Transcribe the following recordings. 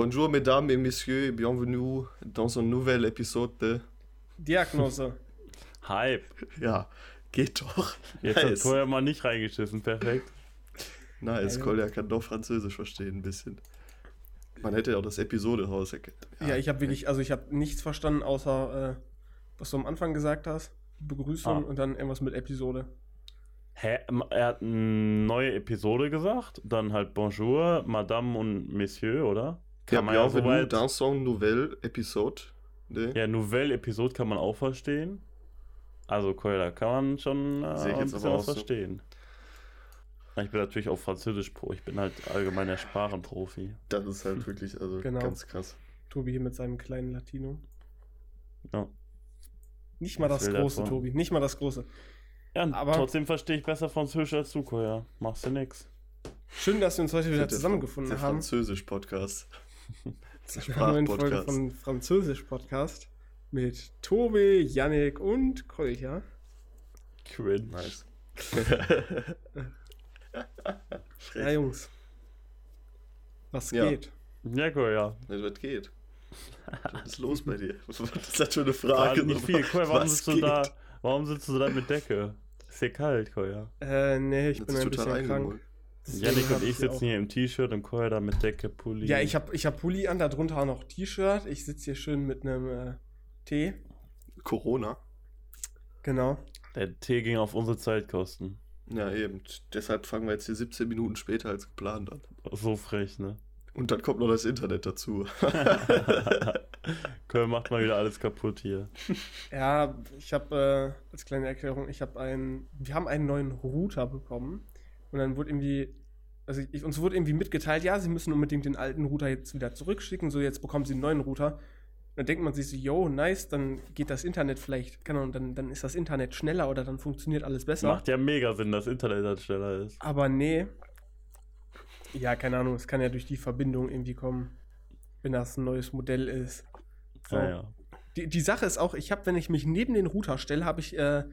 Bonjour, mesdames et messieurs, et bienvenue dans un nouvel épisode de. Diagnose. Hype. Ja, geht doch. Jetzt nice. hat vorher mal nicht reingeschissen, perfekt. Nice, ja, Kolja kann doch Französisch verstehen, ein bisschen. Man hätte ja auch das Episode rauserkennen. Ja, ja, ich habe wirklich, also ich habe nichts verstanden, außer äh, was du am Anfang gesagt hast. Begrüßung ah. und dann irgendwas mit Episode. Hä? Er hat eine neue Episode gesagt, dann halt Bonjour, Madame und Monsieur, oder? Kann ja, man ja soweit... dans son nouvelle Episode. Ne? Ja, Nouvelle Episode kann man auch verstehen. Also, cool, da kann man schon äh, ein bisschen was verstehen. So. Ich bin natürlich auch Französisch Pro. Ich bin halt allgemeiner Sprachenprofi. Das ist halt wirklich also genau. ganz krass. Tobi hier mit seinem kleinen Latino. Ja. Nicht mal das, große, davon. Tobi. Nicht mal das große. Ja, aber trotzdem verstehe ich besser Französisch als du, ja. Machst du nix. Schön, dass wir uns heute wieder zusammengefunden der haben. Französisch-Podcast. Sprachpodcast. von Französisch-Podcast mit Tobi, Yannick und Kolja. Cringe. Nice. ja, Jungs. Was ja. geht? Ja, cool, ja. Was geht? Was ist los bei dir? Was ist das für eine Frage? nicht viel. Cool, warum sitzt du da? Warum sitzt du da mit Decke? Ist dir kalt, Koya? Äh, nee, ich das bin ein bisschen krank. Janik und ich sitzen hier im T-Shirt und Koya da mit Decke, Pulli. Ja, ich hab, ich hab Pulli an, darunter auch noch T-Shirt. Ich sitze hier schön mit einem äh, Tee. Corona. Genau. Der Tee ging auf unsere Zeitkosten. Ja, eben. Deshalb fangen wir jetzt hier 17 Minuten später als geplant an. So frech, ne? Und dann kommt noch das Internet dazu. Köln macht mal wieder alles kaputt hier. Ja, ich habe äh, als kleine Erklärung, ich habe einen, wir haben einen neuen Router bekommen und dann wurde irgendwie, also ich, uns wurde irgendwie mitgeteilt, ja, sie müssen unbedingt den alten Router jetzt wieder zurückschicken, so jetzt bekommen sie einen neuen Router. dann denkt man sich so, yo, nice, dann geht das Internet vielleicht, genau, und dann, dann ist das Internet schneller oder dann funktioniert alles besser. Macht ja mega Sinn, dass Internet dann schneller ist. Aber nee, ja, keine Ahnung, es kann ja durch die Verbindung irgendwie kommen, wenn das ein neues Modell ist. So. Ja, ja. Die, die Sache ist auch, ich habe, wenn ich mich neben den Router stelle, habe ich äh,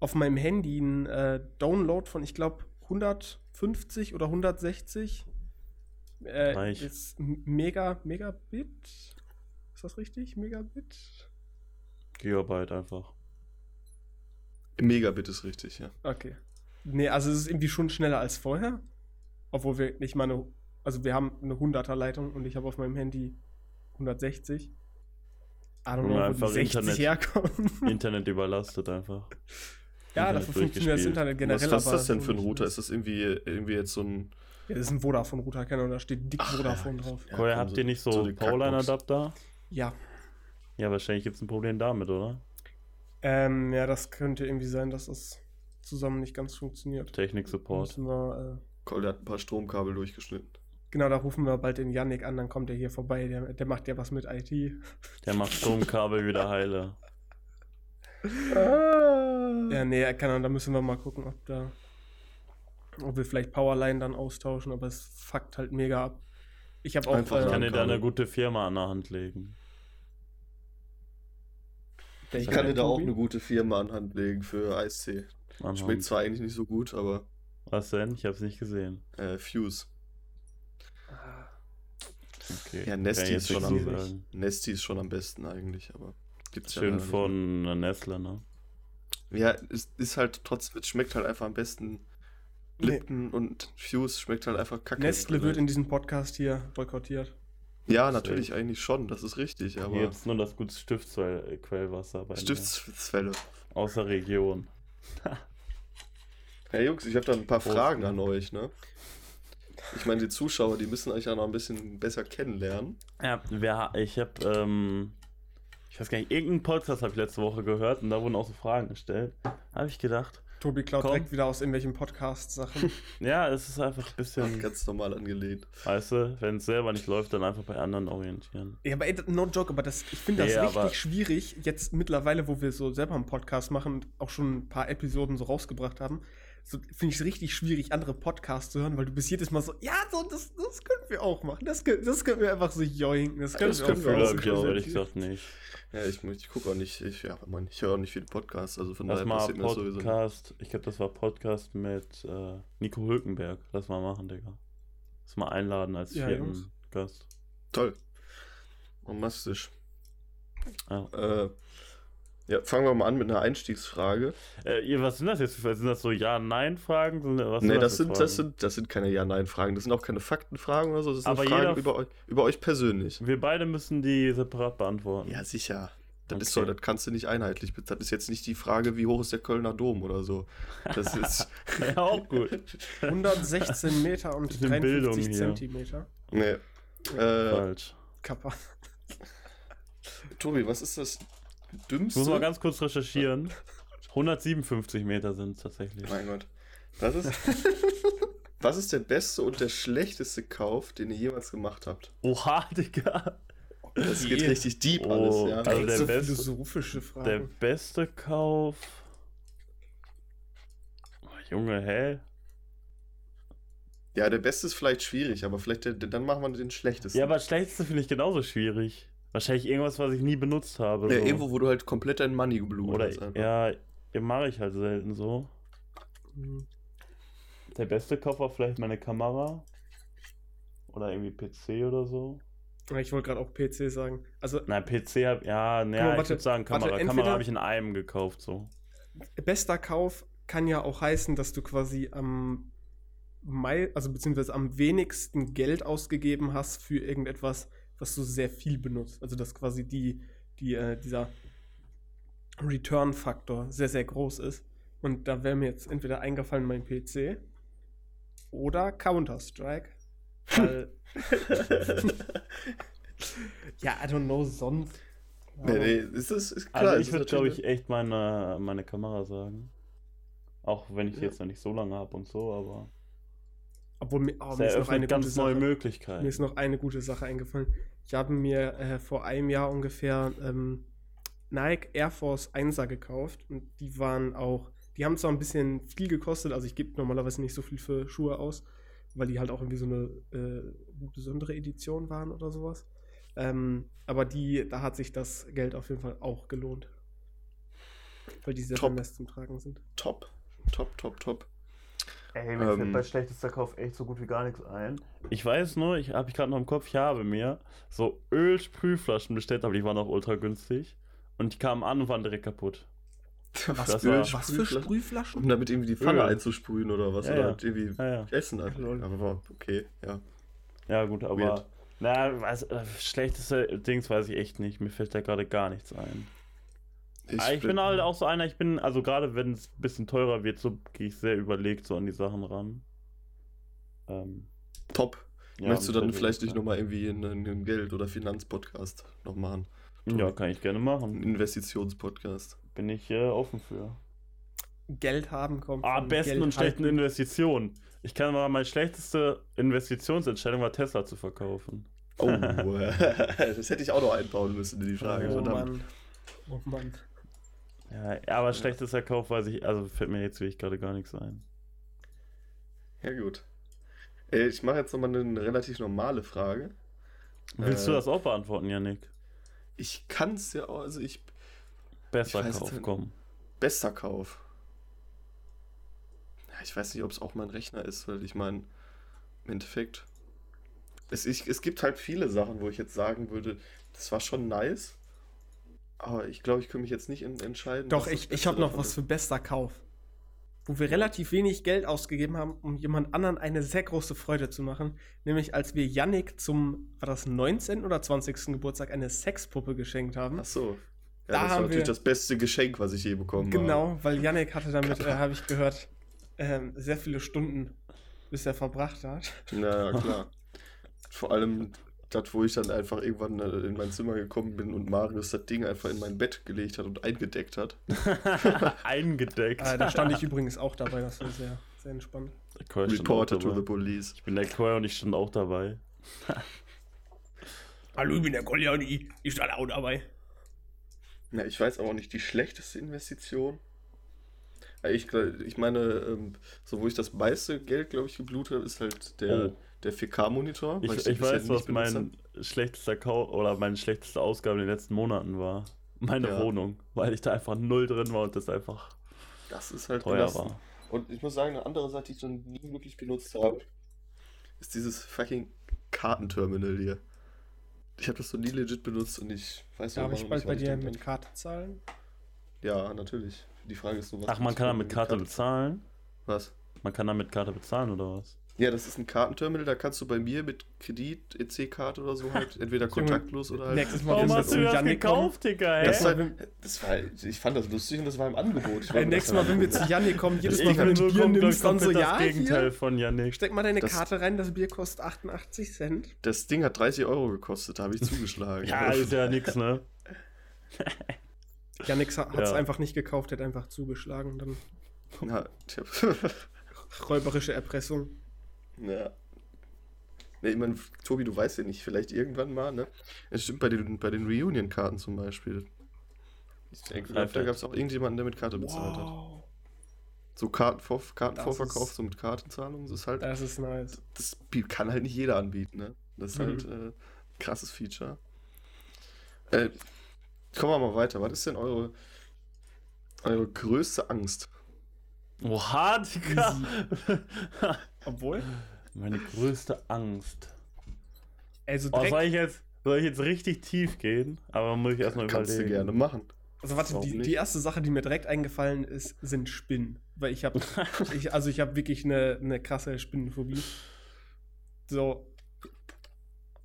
auf meinem Handy einen äh, Download von, ich glaube, 150 oder 160. Äh, ist Mega, Megabit. Ist das richtig? Megabit? Gigabyte einfach. Megabit ist richtig, ja. Okay. Nee, also es ist irgendwie schon schneller als vorher. Obwohl wir nicht mal eine, also wir haben eine 100er Leitung und ich habe auf meinem Handy 160. I don't know, wo die 60 Internet, herkommen. Internet überlastet einfach. Ja, Internet dafür funktioniert das Internet generell. Was, was ist das denn für ein Router? Ist das irgendwie, irgendwie jetzt so ein. Ja, das ist ein Vodafone-Router, genau, da steht dick Ach, Vodafone ja. drauf. Ja, Vorher habt ihr nicht so, so Powerline-Adapter? Ja. Ja, wahrscheinlich gibt es ein Problem damit, oder? Ähm, ja, das könnte irgendwie sein, dass das zusammen nicht ganz funktioniert. Technik-Support. Äh, Cole hat ein paar Stromkabel durchgeschnitten. Genau, da rufen wir bald den Yannick an, dann kommt er hier vorbei. Der, der macht ja was mit IT. Der macht Stromkabel wieder heile. Ah. Ja, nee, kann, da müssen wir mal gucken, ob da. Ob wir vielleicht Powerline dann austauschen, aber es fuckt halt mega ab. Ich habe auch. Einfach äh, kann dir da eine gute Firma an der Hand legen. Ich kann dir da auch eine gute Firma an Hand legen für Eiscee. Schmeckt zwar eigentlich nicht so gut, aber. Was denn? Ich habe es nicht gesehen. Äh, Fuse. Okay. Ja, Nesty ist, schon am, Nesty ist schon am besten eigentlich, aber gibt's Schön ja von Nestle, ne? Ja, es ist halt trotzdem, es schmeckt halt einfach am besten. Lipton nee. und Fuse schmeckt halt einfach kacke. Nestle wird in diesem Podcast hier boykottiert. Ja, natürlich Deswegen. eigentlich schon, das ist richtig, aber. Jetzt nur das gute Stiftsquellwasser bei Stiftsquelle. Außer Region. Hey Jungs, ich habe da ein paar Prost, Fragen an euch, ne? Ich meine, die Zuschauer, die müssen euch ja noch ein bisschen besser kennenlernen. Ja, wer, ich habe, ähm, ich weiß gar nicht, irgendeinen Podcast habe ich letzte Woche gehört und da wurden auch so Fragen gestellt. Habe ich gedacht. Tobi klaut direkt wieder aus irgendwelchen Podcast-Sachen. ja, es ist einfach ein bisschen. Ganz normal angelehnt. Weißt du, wenn es selber nicht läuft, dann einfach bei anderen orientieren. Ja, aber ey, no joke, aber das, ich finde das nee, richtig schwierig, jetzt mittlerweile, wo wir so selber einen Podcast machen und auch schon ein paar Episoden so rausgebracht haben, so, finde ich es richtig schwierig, andere Podcasts zu hören, weil du bist jedes Mal so, ja, so, das, das können wir auch machen. Das, das können wir einfach so joinken. Das, können das wir Gefühl habe ich auch ehrlich gesagt nicht. Ja, ich, ich gucke auch nicht, ich, ja, man, ich höre auch nicht viele Podcasts, also von Lass daher passiert mir sowieso Podcast, ich glaube, das war Podcast mit äh, Nico Hülkenberg. Lass mal machen, Digga. Lass mal einladen als ja, vierten Jungs. Gast. Toll. Bombastisch. Ja. Äh, ja, fangen wir mal an mit einer Einstiegsfrage. Äh, was sind das jetzt? Sind das so Ja-Nein-Fragen? Nee, das, sind, das, sind, das sind keine Ja-Nein-Fragen. Das sind auch keine Faktenfragen oder so. Das sind Aber Fragen über euch, über euch persönlich. Wir beide müssen die separat beantworten. Ja, sicher. Das okay. ist so, das kannst du nicht einheitlich. Das ist jetzt nicht die Frage, wie hoch ist der Kölner Dom oder so. Das ist. ja, auch gut. 116 Meter und 53 Zentimeter. Nee. Äh, Falsch. Kappa. Tobi, was ist das dümmste? Ich muss mal ganz kurz recherchieren. 157 Meter sind es tatsächlich. Mein Gott. Das ist. was ist der beste und der schlechteste Kauf, den ihr jemals gemacht habt? Oha, Digga. Das geht richtig deep oh, alles, ja. Also der so beste, philosophische Frage. Der beste Kauf. Oh, Junge, hä? Ja, der beste ist vielleicht schwierig, aber vielleicht der, dann machen wir den schlechtesten. Ja, aber schlechteste finde ich genauso schwierig. Wahrscheinlich irgendwas, was ich nie benutzt habe. Ja, so. irgendwo, wo du halt komplett dein Money geblutet Oder, hast. Einfach. Ja, mache ich halt selten so. Mhm. Der beste Kauf war vielleicht meine Kamera. Oder irgendwie PC oder so. Ich wollte gerade auch PC sagen. Also, Nein, PC hab, ja, naja, ich würde sagen Kamera. Warte, Kamera habe ich in einem gekauft, so. Bester Kauf kann ja auch heißen, dass du quasi am Mai, also beziehungsweise am wenigsten Geld ausgegeben hast für irgendetwas, was du sehr viel benutzt. Also dass quasi die, die, äh, dieser Return-Faktor sehr, sehr groß ist. Und da wäre mir jetzt entweder eingefallen mein PC oder Counter-Strike. Weil. ja, I don't know, sonst. Nee, nee, ist das ist klar. Also ich würde, glaube ich, echt meine, meine Kamera sagen. Auch wenn ich ja. jetzt noch nicht so lange habe und so, aber. Obwohl mir, oh, mir ist noch eine ganz neue Möglichkeit. Mir ist noch eine gute Sache eingefallen. Ich habe mir äh, vor einem Jahr ungefähr ähm, Nike Air Force 1er gekauft und die waren auch, die haben zwar ein bisschen viel gekostet, also ich gebe normalerweise nicht so viel für Schuhe aus, weil die halt auch irgendwie so eine äh, besondere Edition waren oder sowas. Ähm, aber die, da hat sich das Geld auf jeden Fall auch gelohnt. Weil die sehr top. zum Tragen sind. Top, top, top, top. Ey, mir ähm, fällt bei schlechtester Kauf echt so gut wie gar nichts ein. Ich weiß nur, ich habe ich gerade noch im Kopf, ich habe mir so Ölsprühflaschen bestellt, aber die waren auch ultra günstig. Und die kamen an und waren direkt kaputt. Was, Öl, was für Sprühflaschen? Um damit irgendwie die Pfanne Öl. einzusprühen oder was? Ja, oder ja. irgendwie ja, essen einfach. Aber okay, ja. Ja, gut, aber. Weird. Na, was, äh, schlechteste Dings weiß ich echt nicht. Mir fällt da gerade gar nichts ein. Ich, ich bin, bin, halt auch so einer, ich bin, also gerade wenn es ein bisschen teurer wird, so gehe ich sehr überlegt so an die Sachen ran. Ähm, Top. Ja, Möchtest du dann vielleicht nicht nochmal irgendwie einen, einen Geld- oder Finanzpodcast noch machen? Ja, kann ich gerne machen. Ein Investitionspodcast. Bin ich äh, offen für. Geld haben kommt. Ah, besten Geld und schlechten halten. Investitionen. Ich kann mal, meine schlechteste Investitionsentscheidung war Tesla zu verkaufen. Oh, das hätte ich auch noch einbauen müssen in die Frage. Oh Mann. Oh Mann. Ja, aber ja. schlechtester Kauf weiß ich, also fällt mir jetzt wirklich gerade gar nichts ein. Ja, gut. Ich mache jetzt nochmal eine relativ normale Frage. Willst äh, du das auch beantworten, Janik? Ich kann es ja auch, also ich. Besser ich Kauf, komm. Bester Kauf. Ja, ich weiß nicht, ob es auch mein Rechner ist, weil ich meine, im Endeffekt. Es, ich, es gibt halt viele Sachen, wo ich jetzt sagen würde, das war schon nice. Aber ich glaube, ich könnte mich jetzt nicht entscheiden. Doch, ich, ich habe noch was für bester Kauf. Wo wir relativ wenig Geld ausgegeben haben, um jemand anderen eine sehr große Freude zu machen. Nämlich als wir Yannick zum, war das 19. oder 20. Geburtstag eine Sexpuppe geschenkt haben. Ach so. Ja, da das war natürlich das beste Geschenk, was ich je bekommen habe. Genau, weil Yannick hatte damit, äh, habe ich gehört, äh, sehr viele Stunden, bis er verbracht hat. Na ja, klar. Vor allem das, wo ich dann einfach irgendwann äh, in mein Zimmer gekommen bin und Marius das Ding einfach in mein Bett gelegt hat und eingedeckt hat. eingedeckt. Ah, da stand ich übrigens auch dabei, das war sehr, sehr entspannt. Reporter to the police. Ich bin der Koya und ich stand auch dabei. Hallo, ich bin der Kolja und ich, ich stand auch dabei. Ja, ich weiß aber auch nicht die schlechteste Investition. Ich, ich meine, ähm, so wo ich das meiste Geld, glaube ich, geblutet habe, ist halt der, oh. Der 4K-Monitor. Ich, ich, ich weiß, was mein schlechtester Kau oder meine schlechteste Ausgabe in den letzten Monaten war. Meine ja. Wohnung, weil ich da einfach null drin war und das einfach das ist halt teuer war. Und ich muss sagen, eine andere Sache, die ich noch nie wirklich benutzt habe, ist dieses fucking Kartenterminal hier. Ich habe das noch nie legit benutzt und ich weiß Darf ich bald bei dir mit Karte zahlen? Ja, natürlich. Die Frage ist nur, was. Ach, man kann da mit Karte, Karte bezahlen? Was? Man kann da mit Karte bezahlen oder was? Ja, das ist ein Kartenterminal, da kannst du bei mir mit Kredit, EC-Karte oder so halt entweder kontaktlos oder halt. Nächstes Mal Warum hast du das gekauft, Digga, ey? Das, halt, das war ich fand das lustig und das war im Angebot. Ey, nächstes Mal, wenn wir zu Janik kommen, jedes Mal, wenn du Bier nimmst, dann so, ja, das Gegenteil hier, von Janik. Steck mal deine das, Karte rein, das Bier kostet 88 Cent. Das Ding hat 30 Euro gekostet, da habe ich zugeschlagen. ja, ist ja nix, ne? Janik hat es ja. einfach nicht gekauft, hat einfach zugeschlagen. Dann ja, Räuberische Erpressung. Ja. Ne, ich meine, Tobi, du weißt ja nicht, vielleicht irgendwann mal, ne? Es stimmt bei den, bei den Reunion-Karten zum Beispiel. Ich denke, da gab es auch irgendjemanden, der mit Karte bezahlt wow. hat. So Kartenvor Kartenvorverkauf, ist, so mit Kartenzahlung, das ist halt. Das ist nice. Das, das kann halt nicht jeder anbieten, ne? Das ist mhm. halt äh, krasses Feature. Äh, kommen wir mal weiter. Was ist denn eure, eure größte Angst? Oha, Digga! Obwohl? Meine größte Angst. Also oh, soll, ich jetzt, soll ich jetzt richtig tief gehen? Aber muss ich erstmal überlegen. Kannst du gerne machen. Also warte, die, die, erste Sache, die mir direkt eingefallen ist, sind Spinnen. Weil ich habe, ich, also ich habe wirklich eine, eine krasse Spinnenphobie. So.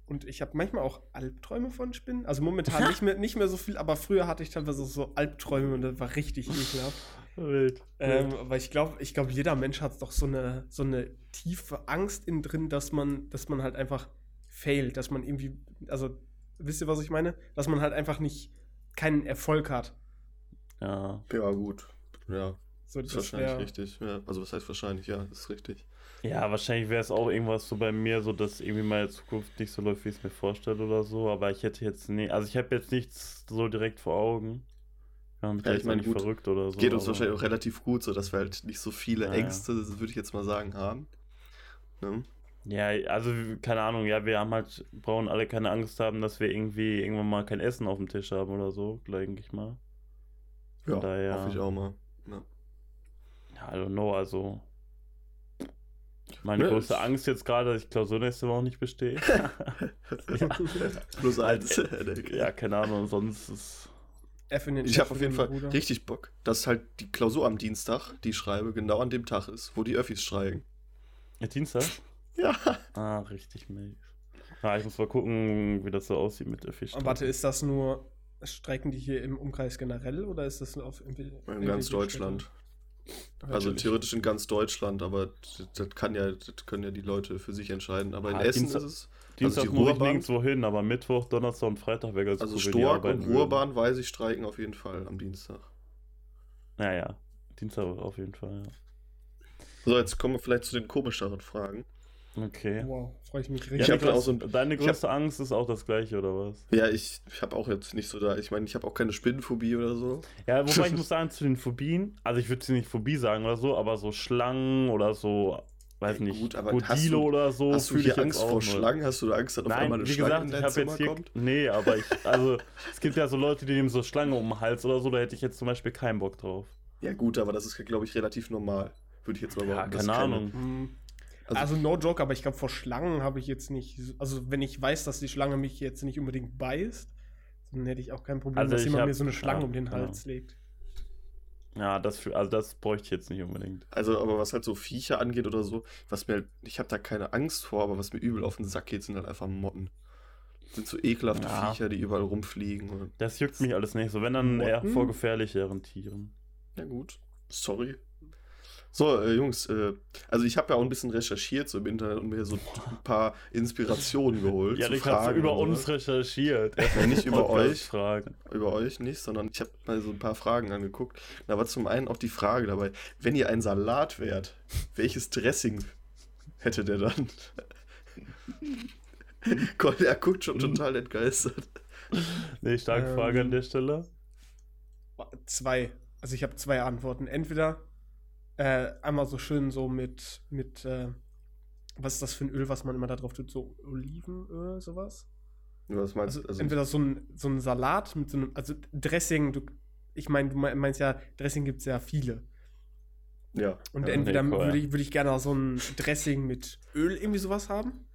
Und ich habe manchmal auch Albträume von Spinnen. Also momentan nicht mehr, nicht mehr so viel, aber früher hatte ich teilweise so Albträume und das war richtig ekelhaft. Wild. Ähm, weil ich glaube, ich glaube, jeder Mensch hat doch so eine, so eine tiefe Angst in drin, dass man, dass man halt einfach failt, dass man irgendwie, also wisst ihr, was ich meine? Dass man halt einfach nicht keinen Erfolg hat. Ja. Ja, gut. Ja. So, das ist wahrscheinlich wär... richtig. Ja, also was heißt wahrscheinlich, ja, das ist richtig. Ja, wahrscheinlich wäre es auch irgendwas so bei mir, so dass irgendwie meine Zukunft nicht so läuft, wie ich es mir vorstelle oder so. Aber ich hätte jetzt nie, also ich habe jetzt nichts so direkt vor Augen. Ja, ja ich meine, gut, verrückt oder so. Geht uns wahrscheinlich auch relativ gut, so dass wir halt nicht so viele ja, Ängste, ja. würde ich jetzt mal sagen, haben. Ne? Ja, also keine Ahnung, ja, wir haben halt, brauchen alle keine Angst haben, dass wir irgendwie irgendwann mal kein Essen auf dem Tisch haben oder so, denke ich mal. Von ja, daher, hoffe ich auch mal. Ja. ja, I don't know, also meine ne, größte Angst jetzt gerade, dass ich Klausur nächste Woche nicht bestehe. Plus eins. ja, keine Ahnung, sonst ist ich habe auf jeden Fall Bruder. richtig Bock, dass halt die Klausur am Dienstag, die ich schreibe, genau an dem Tag ist, wo die Öffis streiken. Ja, Dienstag? Ja. Ah, richtig mies. Ah, ich muss mal gucken, wie das so aussieht mit Öffis. Warte, ist das nur, streiken die hier im Umkreis generell oder ist das nur auf in, in ganz Deutschland? Also theoretisch in ganz Deutschland, aber das kann ja, das können ja die Leute für sich entscheiden. Aber in ah, Essen Dienstag, ist es. Dienstag also muss ich nirgendwo hin, aber Mittwoch, Donnerstag und Freitag wäre ganz Also cool, Stork und Ruhrbahn, weiß ich, streiken auf jeden Fall am Dienstag. Naja, Dienstag auf jeden Fall, ja. So, jetzt kommen wir vielleicht zu den komischeren Fragen. Okay. Wow, freue ich mich richtig. Ich ja, auch so ein, Deine größte hab, Angst ist auch das gleiche, oder was? Ja, ich, ich habe auch jetzt nicht so da. Ich meine, ich habe auch keine Spinnenphobie oder so. Ja, wobei ich muss sagen, zu den Phobien, also ich würde sie nicht Phobie sagen oder so, aber so Schlangen oder so weiß nicht, gut, aber Godilo du, oder so. Hast du hier Angst vor Schlangen? Hast du Angst, dass auf Nein, einmal eine wie Schlange gesagt, in dein Zimmer hier, kommt? Nee, aber ich, also es gibt ja so Leute, die nehmen so Schlangen um den Hals oder so, da hätte ich jetzt zum Beispiel keinen Bock drauf. Ja gut, aber das ist, glaube ich, relativ normal. Würde ich jetzt mal. Ja, keine Ahnung. Keine, also, also, no joke, aber ich glaube, vor Schlangen habe ich jetzt nicht, also wenn ich weiß, dass die Schlange mich jetzt nicht unbedingt beißt, dann hätte ich auch kein Problem, also dass jemand hab, mir so eine Schlange ja, um den Hals ja. legt. Ja, das für, also das bräuchte ich jetzt nicht unbedingt. Also, aber was halt so Viecher angeht oder so, was mir, ich habe da keine Angst vor, aber was mir übel auf den Sack geht, sind halt einfach Motten. Das sind so ekelhafte ja. Viecher, die überall rumfliegen. das juckt mich alles nicht so, wenn dann Motten? eher vor gefährlicheren Tieren. Ja gut, sorry. So, äh, Jungs, äh, also ich habe ja auch ein bisschen recherchiert so im Internet und mir so ein paar Inspirationen geholt. ja, ich habe über uns recherchiert. Ja, nicht über euch. Fragen. Über euch nicht, sondern ich habe mal so ein paar Fragen angeguckt. Da war zum einen auch die Frage dabei, wenn ihr ein Salat wärt, welches Dressing hätte der dann? Gott, er guckt schon total entgeistert. Nee, starke ähm, Frage an der Stelle. Zwei. Also ich habe zwei Antworten. Entweder äh, einmal so schön so mit, mit äh, was ist das für ein Öl, was man immer da drauf tut? So Olivenöl, sowas? Was meinst du? Also, also entweder so ein, so ein Salat mit so einem, also Dressing, du, ich meine, du meinst ja, Dressing gibt es ja viele. Ja. Und ja, entweder nee, cool, würde ich, würd ich gerne so ein Dressing mit Öl irgendwie sowas haben.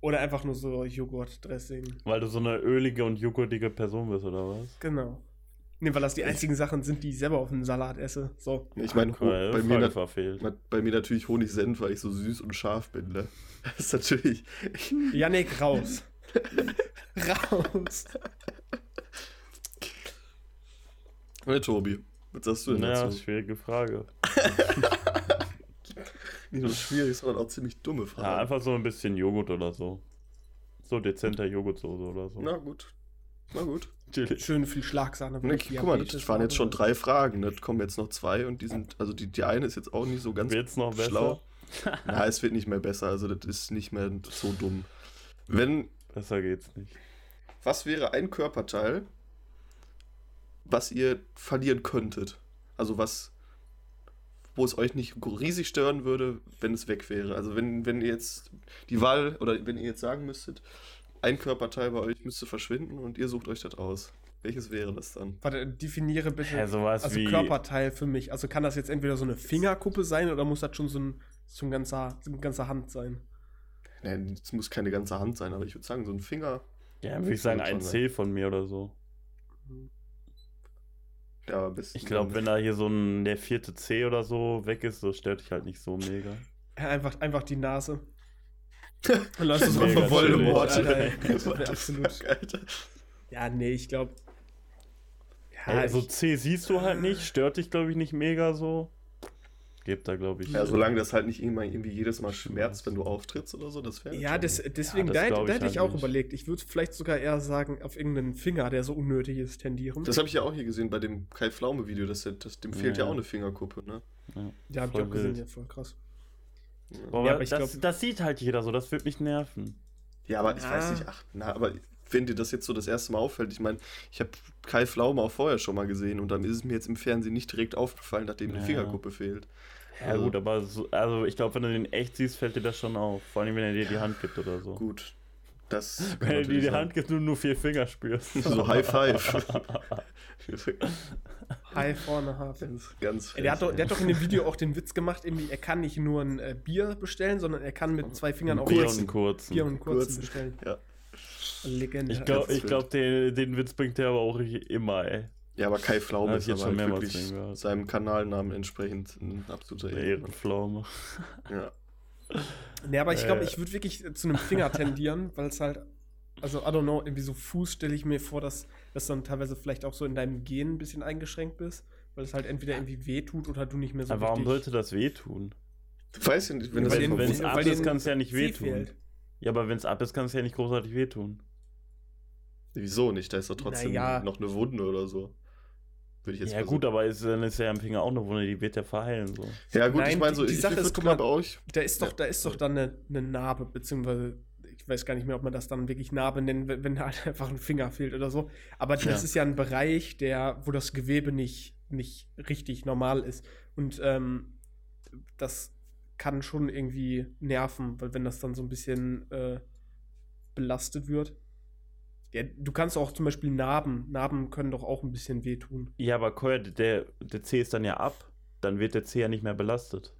Oder einfach nur so Joghurt-Dressing. Weil du so eine ölige und joghurtige Person bist, oder was? Genau. Nee, weil das die einzigen Sachen sind, die ich selber auf dem Salat esse. So. Ich meine, Cool, bei, Frage mir, verfehlt. bei mir natürlich Honig-Senf, weil ich so süß und scharf bin, ne? Das ist natürlich. Yannick, raus. raus. Ne, Tobi, was sagst du denn Naja, dazu? schwierige Frage. Nicht nur schwierig, sondern auch ziemlich dumme Ja, Fragen. einfach so ein bisschen Joghurt oder so. So dezenter Joghurtsoße oder so. Na gut. Na gut. Chillig. Schön viel Schlagsahne. Ne, guck mal, das waren jetzt schon drei Fragen. Ne? kommen jetzt noch zwei und die sind, also die, die eine ist jetzt auch nicht so ganz Wird's noch besser? schlau. Na, es wird nicht mehr besser, also das ist nicht mehr so dumm. Wenn, Besser geht's nicht. was wäre ein Körperteil, was ihr verlieren könntet? Also was, wo es euch nicht riesig stören würde, wenn es weg wäre. Also wenn, wenn ihr jetzt die Wahl, oder wenn ihr jetzt sagen müsstet, ein Körperteil bei euch müsste verschwinden und ihr sucht euch das aus. Welches wäre das dann? Warte, definiere bitte. Ja, sowas also wie. Körperteil für mich. Also kann das jetzt entweder so eine Fingerkuppe sein oder muss das schon so ein, so ein, ganzer, so eine ganze Hand sein? Nein, es muss keine ganze Hand sein, aber ich würde sagen, so ein Finger. Ja, würde ich sagen, ein. C von mir oder so. Ja, am besten Ich glaube, wenn da hier so ein der vierte C oder so weg ist, so stört dich halt nicht so mega. Ja, einfach, einfach die Nase. Du so Mega von Voldemort. Alter. absolut. Alter. Ja, nee, ich glaube. Ja, also ich, C siehst du halt nicht, stört dich, glaube ich, nicht mega so. Gibt da, glaube ich. Ja, solange das halt nicht immer irgendwie jedes Mal schmerzt, wenn du auftrittst oder so, das wäre. ja das, deswegen, das da, da ich hätte ich halt auch nicht. überlegt. Ich würde vielleicht sogar eher sagen, auf irgendeinen Finger, der so unnötig ist, tendieren. Das habe ich ja auch hier gesehen bei dem Kai Pflaume-Video, das, das, dem fehlt ja. Ja. auch eine Fingerkuppe, ne? ja, hab ich voll auch gesehen, ja, voll krass. Ja, aber ich das, glaub- das sieht halt jeder so, das wird mich nerven. Ja, aber ich Ja. weiß nicht, ach, na, aber wenn dir das jetzt so das erste Mal auffällt, ich meine, ich habe Kai Pflaume auch vorher schon mal gesehen und dann ist es mir jetzt im Fernsehen nicht direkt aufgefallen, nachdem die Ja. Fingerkuppe fehlt. Ja, Also- gut, aber so, also ich glaube, wenn du den echt siehst, fällt dir das schon auf. Vor allem, wenn er dir die Hand gibt oder so. Gut. Das Wenn er dir die sein. Hand gibt und nur vier Finger spürst. So High Five. High vorne, Half. ganz, Der hat, doch, der hat doch in dem Video auch den Witz gemacht, irgendwie, er kann nicht nur ein äh, Bier bestellen, sondern er kann mit zwei Fingern auch Bier und kurzen. Bier und kurzen Kurzen. bestellen. Ja. Legende. Ich glaube, glaub, den, den Witz bringt er aber auch immer, ey. Ja, aber Kai Pflaume ist jetzt aber schon halt mehrmals wirklich seinem Kanalnamen entsprechend ein absoluter. Ehrenpflaume. Ja. Nee, aber ich glaube, Äh. ich würde wirklich zu einem Finger tendieren, weil es halt, also I don't know, irgendwie so Fuß stelle ich mir vor, dass das dann teilweise vielleicht auch so in deinem Gen ein bisschen eingeschränkt bist, weil es halt entweder irgendwie weh tut oder du nicht mehr so Aber warum sollte das wehtun? Du weißt ja nicht, wenn das es weil ab ist, kann es ja nicht wehtun. fehlt. Ja, aber wenn es ab ist, kann es ja nicht großartig wehtun. Wieso nicht? Da ist doch trotzdem Naja. noch eine Wunde oder so. Würde ich jetzt Ja so- gut, aber ist, dann ist ja am Finger auch eine Wunde, die wird ja verheilen. So. Ja, gut, Nein, ich meine die- so, die ich, Sache ich ist, guck mal, bei euch. Da ist doch, Ja, da ist doch dann eine, eine Narbe, beziehungsweise ich weiß gar nicht mehr, ob man das dann wirklich Narbe nennt, wenn, wenn halt einfach ein Finger fehlt oder so. Aber das Ja. ist ja ein Bereich, der, wo das Gewebe nicht, nicht richtig normal ist. Und ähm, das kann schon irgendwie nerven, weil wenn das dann so ein bisschen äh, belastet wird. Ja, du kannst auch zum Beispiel Narben. Narben können doch auch ein bisschen wehtun. Ja, aber Koya, der, der C ist dann ja ab. Dann wird der C ja nicht mehr belastet.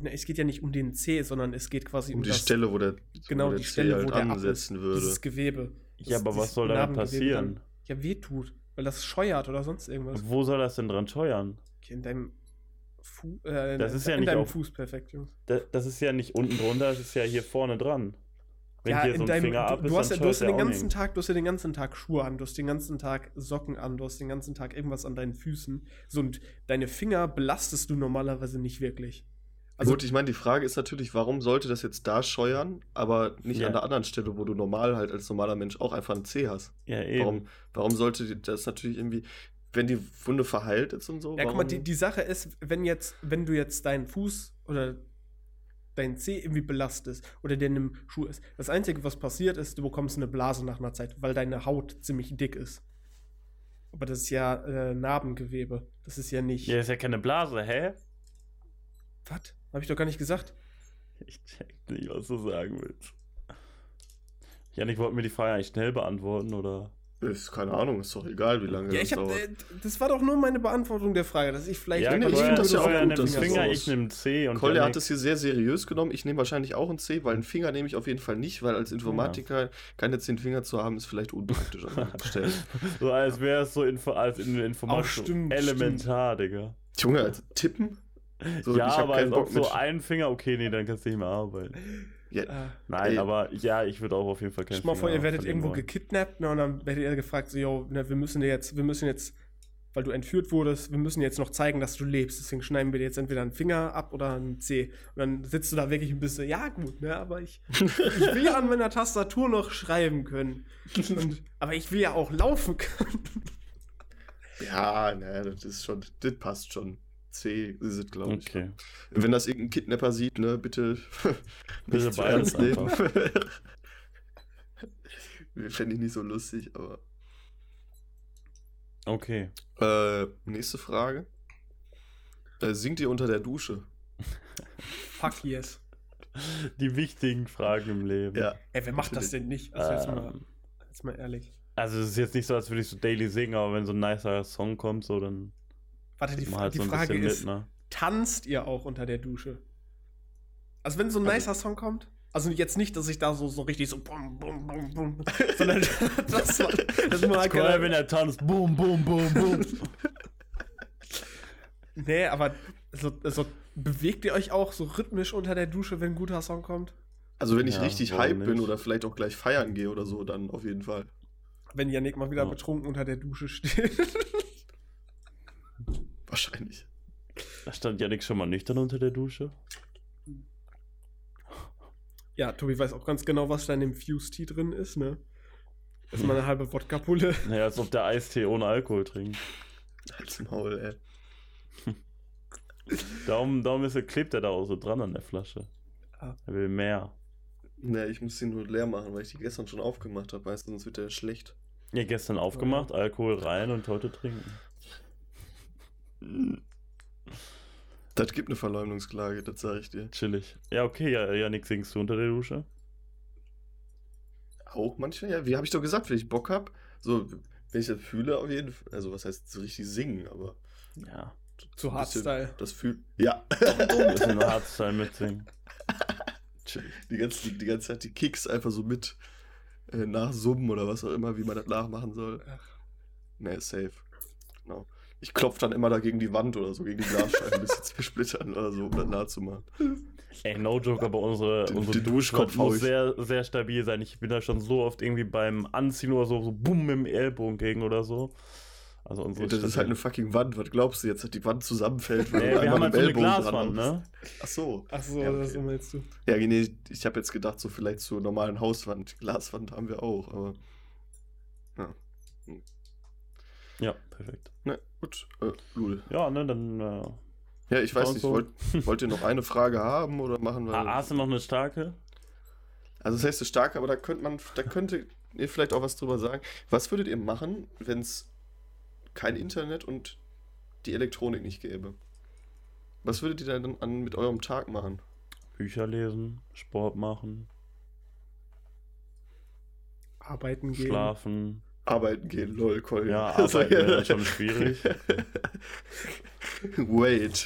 Na, es geht ja nicht um den C, sondern es geht quasi Um die das, Stelle, wo der, genau wo der die Stelle, halt wo der ansetzen würde. dieses Gewebe. Ja, Das- aber was soll Narbengewebe passieren? Dann, ja, wehtut, weil das scheuert oder sonst irgendwas. Wo soll das denn dran scheuern? Okay, in deinem Fu äh, Das in, ist ja in nicht deinem auf- Fuß perfekt, Jungs. Das, das ist ja nicht unten drunter, das ist ja hier vorne dran. Wenn hier so ein Finger ab du, ist, hast ja, dann du hast ja den ganzen. Tag, du hast ja den ganzen Tag Schuhe an, du hast den ganzen Tag Socken an, du hast den ganzen Tag irgendwas an deinen Füßen. So und deine Finger belastest du normalerweise nicht wirklich. Also Gut, ich meine, die Frage ist natürlich, warum sollte das jetzt da scheuern, aber nicht Ja. an der anderen Stelle, wo du normal halt als normaler Mensch auch einfach einen C hast? Ja, eben. Warum, warum sollte das natürlich irgendwie, wenn die Wunde verheilt ist und so? Ja, warum, guck mal, die, die Sache ist, wenn jetzt, wenn du jetzt deinen Fuß oder deinen Zeh irgendwie belastest oder der in einem Schuh ist, das Einzige, was passiert ist, du bekommst eine Blase nach einer Zeit, weil deine Haut ziemlich dick ist. Aber das ist ja äh, Narbengewebe. Das ist ja nicht. Ja, ist ja keine Blase, hä? Was? Hab ich doch gar nicht gesagt. Ich check nicht, was du sagen willst. Janik wollte mir die Frage eigentlich schnell beantworten, oder? Ist keine Ahnung, ist doch egal, wie lange ja, das ich hab, dauert. Äh, das war doch nur meine Beantwortung der Frage, dass ich vielleicht. Ja, nee, ich finde das ja auch gut, das Finger, ich nehme C und Kolja hat es hier sehr seriös genommen. Ich nehme wahrscheinlich auch einen C, weil einen Finger nehme ich auf jeden Fall nicht, weil als Informatiker ja. keine zehn Finger zu haben, ist vielleicht unpraktisch an der Stelle. so als wäre es so Info als in Informatik. Oh, elementar, stimmt. Digga. Junge, also tippen? So, ja, aber als ob so ein Finger, okay, nee, dann kannst du nicht mehr arbeiten. Ja, äh, Nein, ey. aber ja, ich würde auch auf jeden Fall keinen Stell mal vor, ihr werdet irgendwo wollen. gekidnappt ne, und dann werdet ihr gefragt, so, yo, ne, wir müssen dir jetzt, wir müssen jetzt, weil du entführt wurdest, wir müssen jetzt noch zeigen, dass du lebst. Deswegen schneiden wir dir jetzt entweder einen Finger ab oder einen C. Und dann sitzt du da wirklich ein bisschen, ja gut, ne, aber ich, ich will ja an meiner Tastatur noch schreiben können. Und, aber ich will ja auch laufen können. Ja, ne, das ist schon, das passt schon. C ist es, glaube ich. Okay. Wenn das irgendein Kidnapper sieht, ne, bitte, bitte beides nehmen. Fände ich nicht so lustig, aber. Okay. Äh, nächste Frage. Äh, singt ihr unter der Dusche? Fuck yes. Die wichtigen Fragen im Leben. Ja. Ey, wer macht das denn nicht? Also jetzt, mal, ähm. jetzt mal ehrlich. Also es ist jetzt nicht so, als würde ich so daily singen, aber wenn so ein nicer Song kommt, so dann. Warte, die, halt die so Frage ist, mit, ne? tanzt ihr auch unter der Dusche? Also wenn so ein also, nicer Song kommt? Also jetzt nicht, dass ich da so, so richtig so bum, bum, bum, bum, sondern das, war, das mag geil, wenn er tanzt, bum, bum, bum, bum. nee, aber so, so bewegt ihr euch auch so rhythmisch unter der Dusche, wenn ein guter Song kommt? Also wenn ich ja, richtig hype bin oder vielleicht auch gleich feiern gehe oder so, dann auf jeden Fall. Wenn Janik mal wieder ja. betrunken unter der Dusche steht. Wahrscheinlich. Da stand Janik schon mal nüchtern unter der Dusche. Ja, Tobi weiß auch ganz genau, was da in dem Fuse-Tee drin ist, ne? Das ist mal eine halbe Wodka-Pulle. Naja, als ob der Eistee ohne Alkohol trinkt. Als Maul, ey. darum, darum ist er, klebt er da auch so dran an der Flasche. Ah. Er will mehr. Ne, ich muss sie nur leer machen, weil ich die gestern schon aufgemacht habe, weißt du, sonst wird der schlecht. Ja, gestern aufgemacht, ja. Alkohol rein und heute trinken. Das gibt eine Verleumdungsklage, das sage ich dir. Chillig. Ja, okay, ja, Janik, singst du unter der Dusche? Auch manchmal, ja. Wie habe ich doch gesagt, wenn ich Bock habe, so, wenn ich das fühle, auf jeden Fall. Also, was heißt so richtig singen, aber. Ja. Zu Hardstyle. Das fühlt. Ja. Ein bisschen Hardstyle mitsingen. Die ganze, die, die ganze Zeit die Kicks einfach so mit äh, nachsummen oder was auch immer, wie man das nachmachen soll. Ach. Nee, safe. Genau. Ich klopfe dann immer da gegen die Wand oder so, gegen die Glasscheiben, bis sie zersplittern oder so, um das nahe zu machen. Ey, no joke, aber unsere, den, unsere Duschkopf muss sehr, sehr stabil sein. Ich bin da schon so oft irgendwie beim Anziehen oder so, so bumm im Ellbogen gegen oder so. Also unsere das ist halt eine fucking Wand. Was glaubst du jetzt, dass die Wand zusammenfällt? Weil nee, wir haben halt so eine Glaswand, ne? Ach so. Ach so, ja, okay. das meinst du. Ja, nee, ich habe jetzt gedacht, so vielleicht zur normalen Hauswand. Glaswand haben wir auch, aber. Ja. Hm. Ja, perfekt. Ne, gut. Äh, Lul. Ja, ne, dann. Äh, ja, ich weiß nicht, so. wollt, wollt ihr noch eine Frage haben oder machen wir. Ah, hast du noch eine starke? Also, das heißt, eine starke, aber da könnte man, da könnte ihr vielleicht auch was drüber sagen. Was würdet ihr machen, wenn es kein Internet und die Elektronik nicht gäbe? Was würdet ihr dann an, mit eurem Tag machen? Bücher lesen, Sport machen, arbeiten gehen, schlafen, Arbeiten gehen, lol, Colin. Ja, arbeiten wäre schon schwierig. Wait.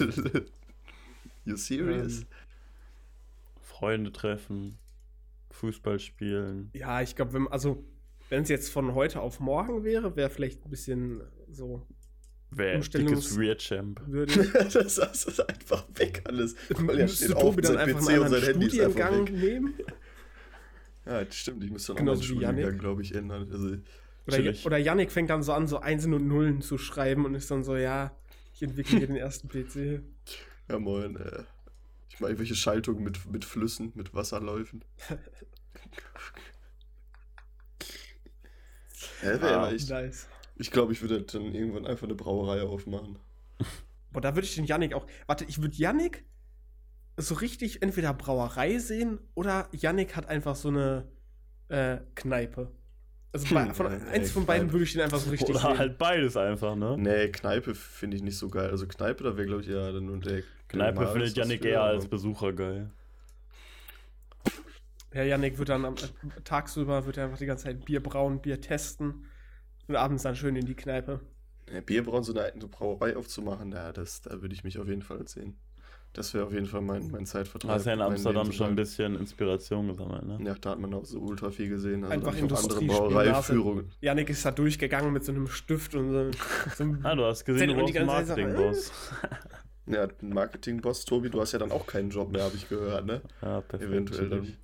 you serious? Ähm, Freunde treffen, Fußball spielen. Ja, ich glaube, wenn, also, wenn es jetzt von heute auf morgen wäre, wäre vielleicht ein bisschen so. Wäre dickes Weird Champ. das, das ist einfach weg alles. Weil er steht auf dann einfach PC und sein Handy ist einfach weg. nehmen? Ja, das stimmt. Ich müsste dann auch meinen Studiengang, glaube ich, ändern. Also, oder, oder Yannick fängt dann so an, so Einsen und Nullen zu schreiben und ist dann so, ja, ich entwickle hier den ersten PC. Ja, moin. Äh, ich mache irgendwelche Schaltungen mit, mit Flüssen, mit Wasserläufen. ja, ah, ich nice. ich glaube, ich würde dann irgendwann einfach eine Brauerei aufmachen. Boah, da würde ich den Yannick auch. Warte, ich würde Yannick so richtig entweder Brauerei sehen oder Yannick hat einfach so eine äh, Kneipe. Also bei, von, hm, eins von beiden würde ich den einfach so richtig Oder sehen. halt beides einfach, ne? Nee, Kneipe finde ich nicht so geil. Also Kneipe, da wäre, glaube ich, ja dann nur der. Kneipe findet Janik eher als Besucher geil. Ja, Janik wird dann am, tagsüber wird er einfach die ganze Zeit Bier brauen, Bier testen. Und abends dann schön in die Kneipe. Ja, Bierbrauen, so eine, eine Brauerei aufzumachen, ja, das, da würde ich mich auf jeden Fall sehen. Das wäre auf jeden Fall mein, mein Zeitvertrag. Hast ja in Amsterdam schon ein bisschen Inspiration gesammelt, ne? Ja, da hat man auch so ultra viel gesehen. Also Einfach Industrie Brauereiführungen. Janik ist da durchgegangen mit so einem Stift und so, so einem Ah, du hast gesehen, du einen Marketingboss. ja, ein Marketingboss, Tobi, du hast ja dann auch keinen Job mehr, habe ich gehört, ne? Ja, perfekt. Eventuell dann.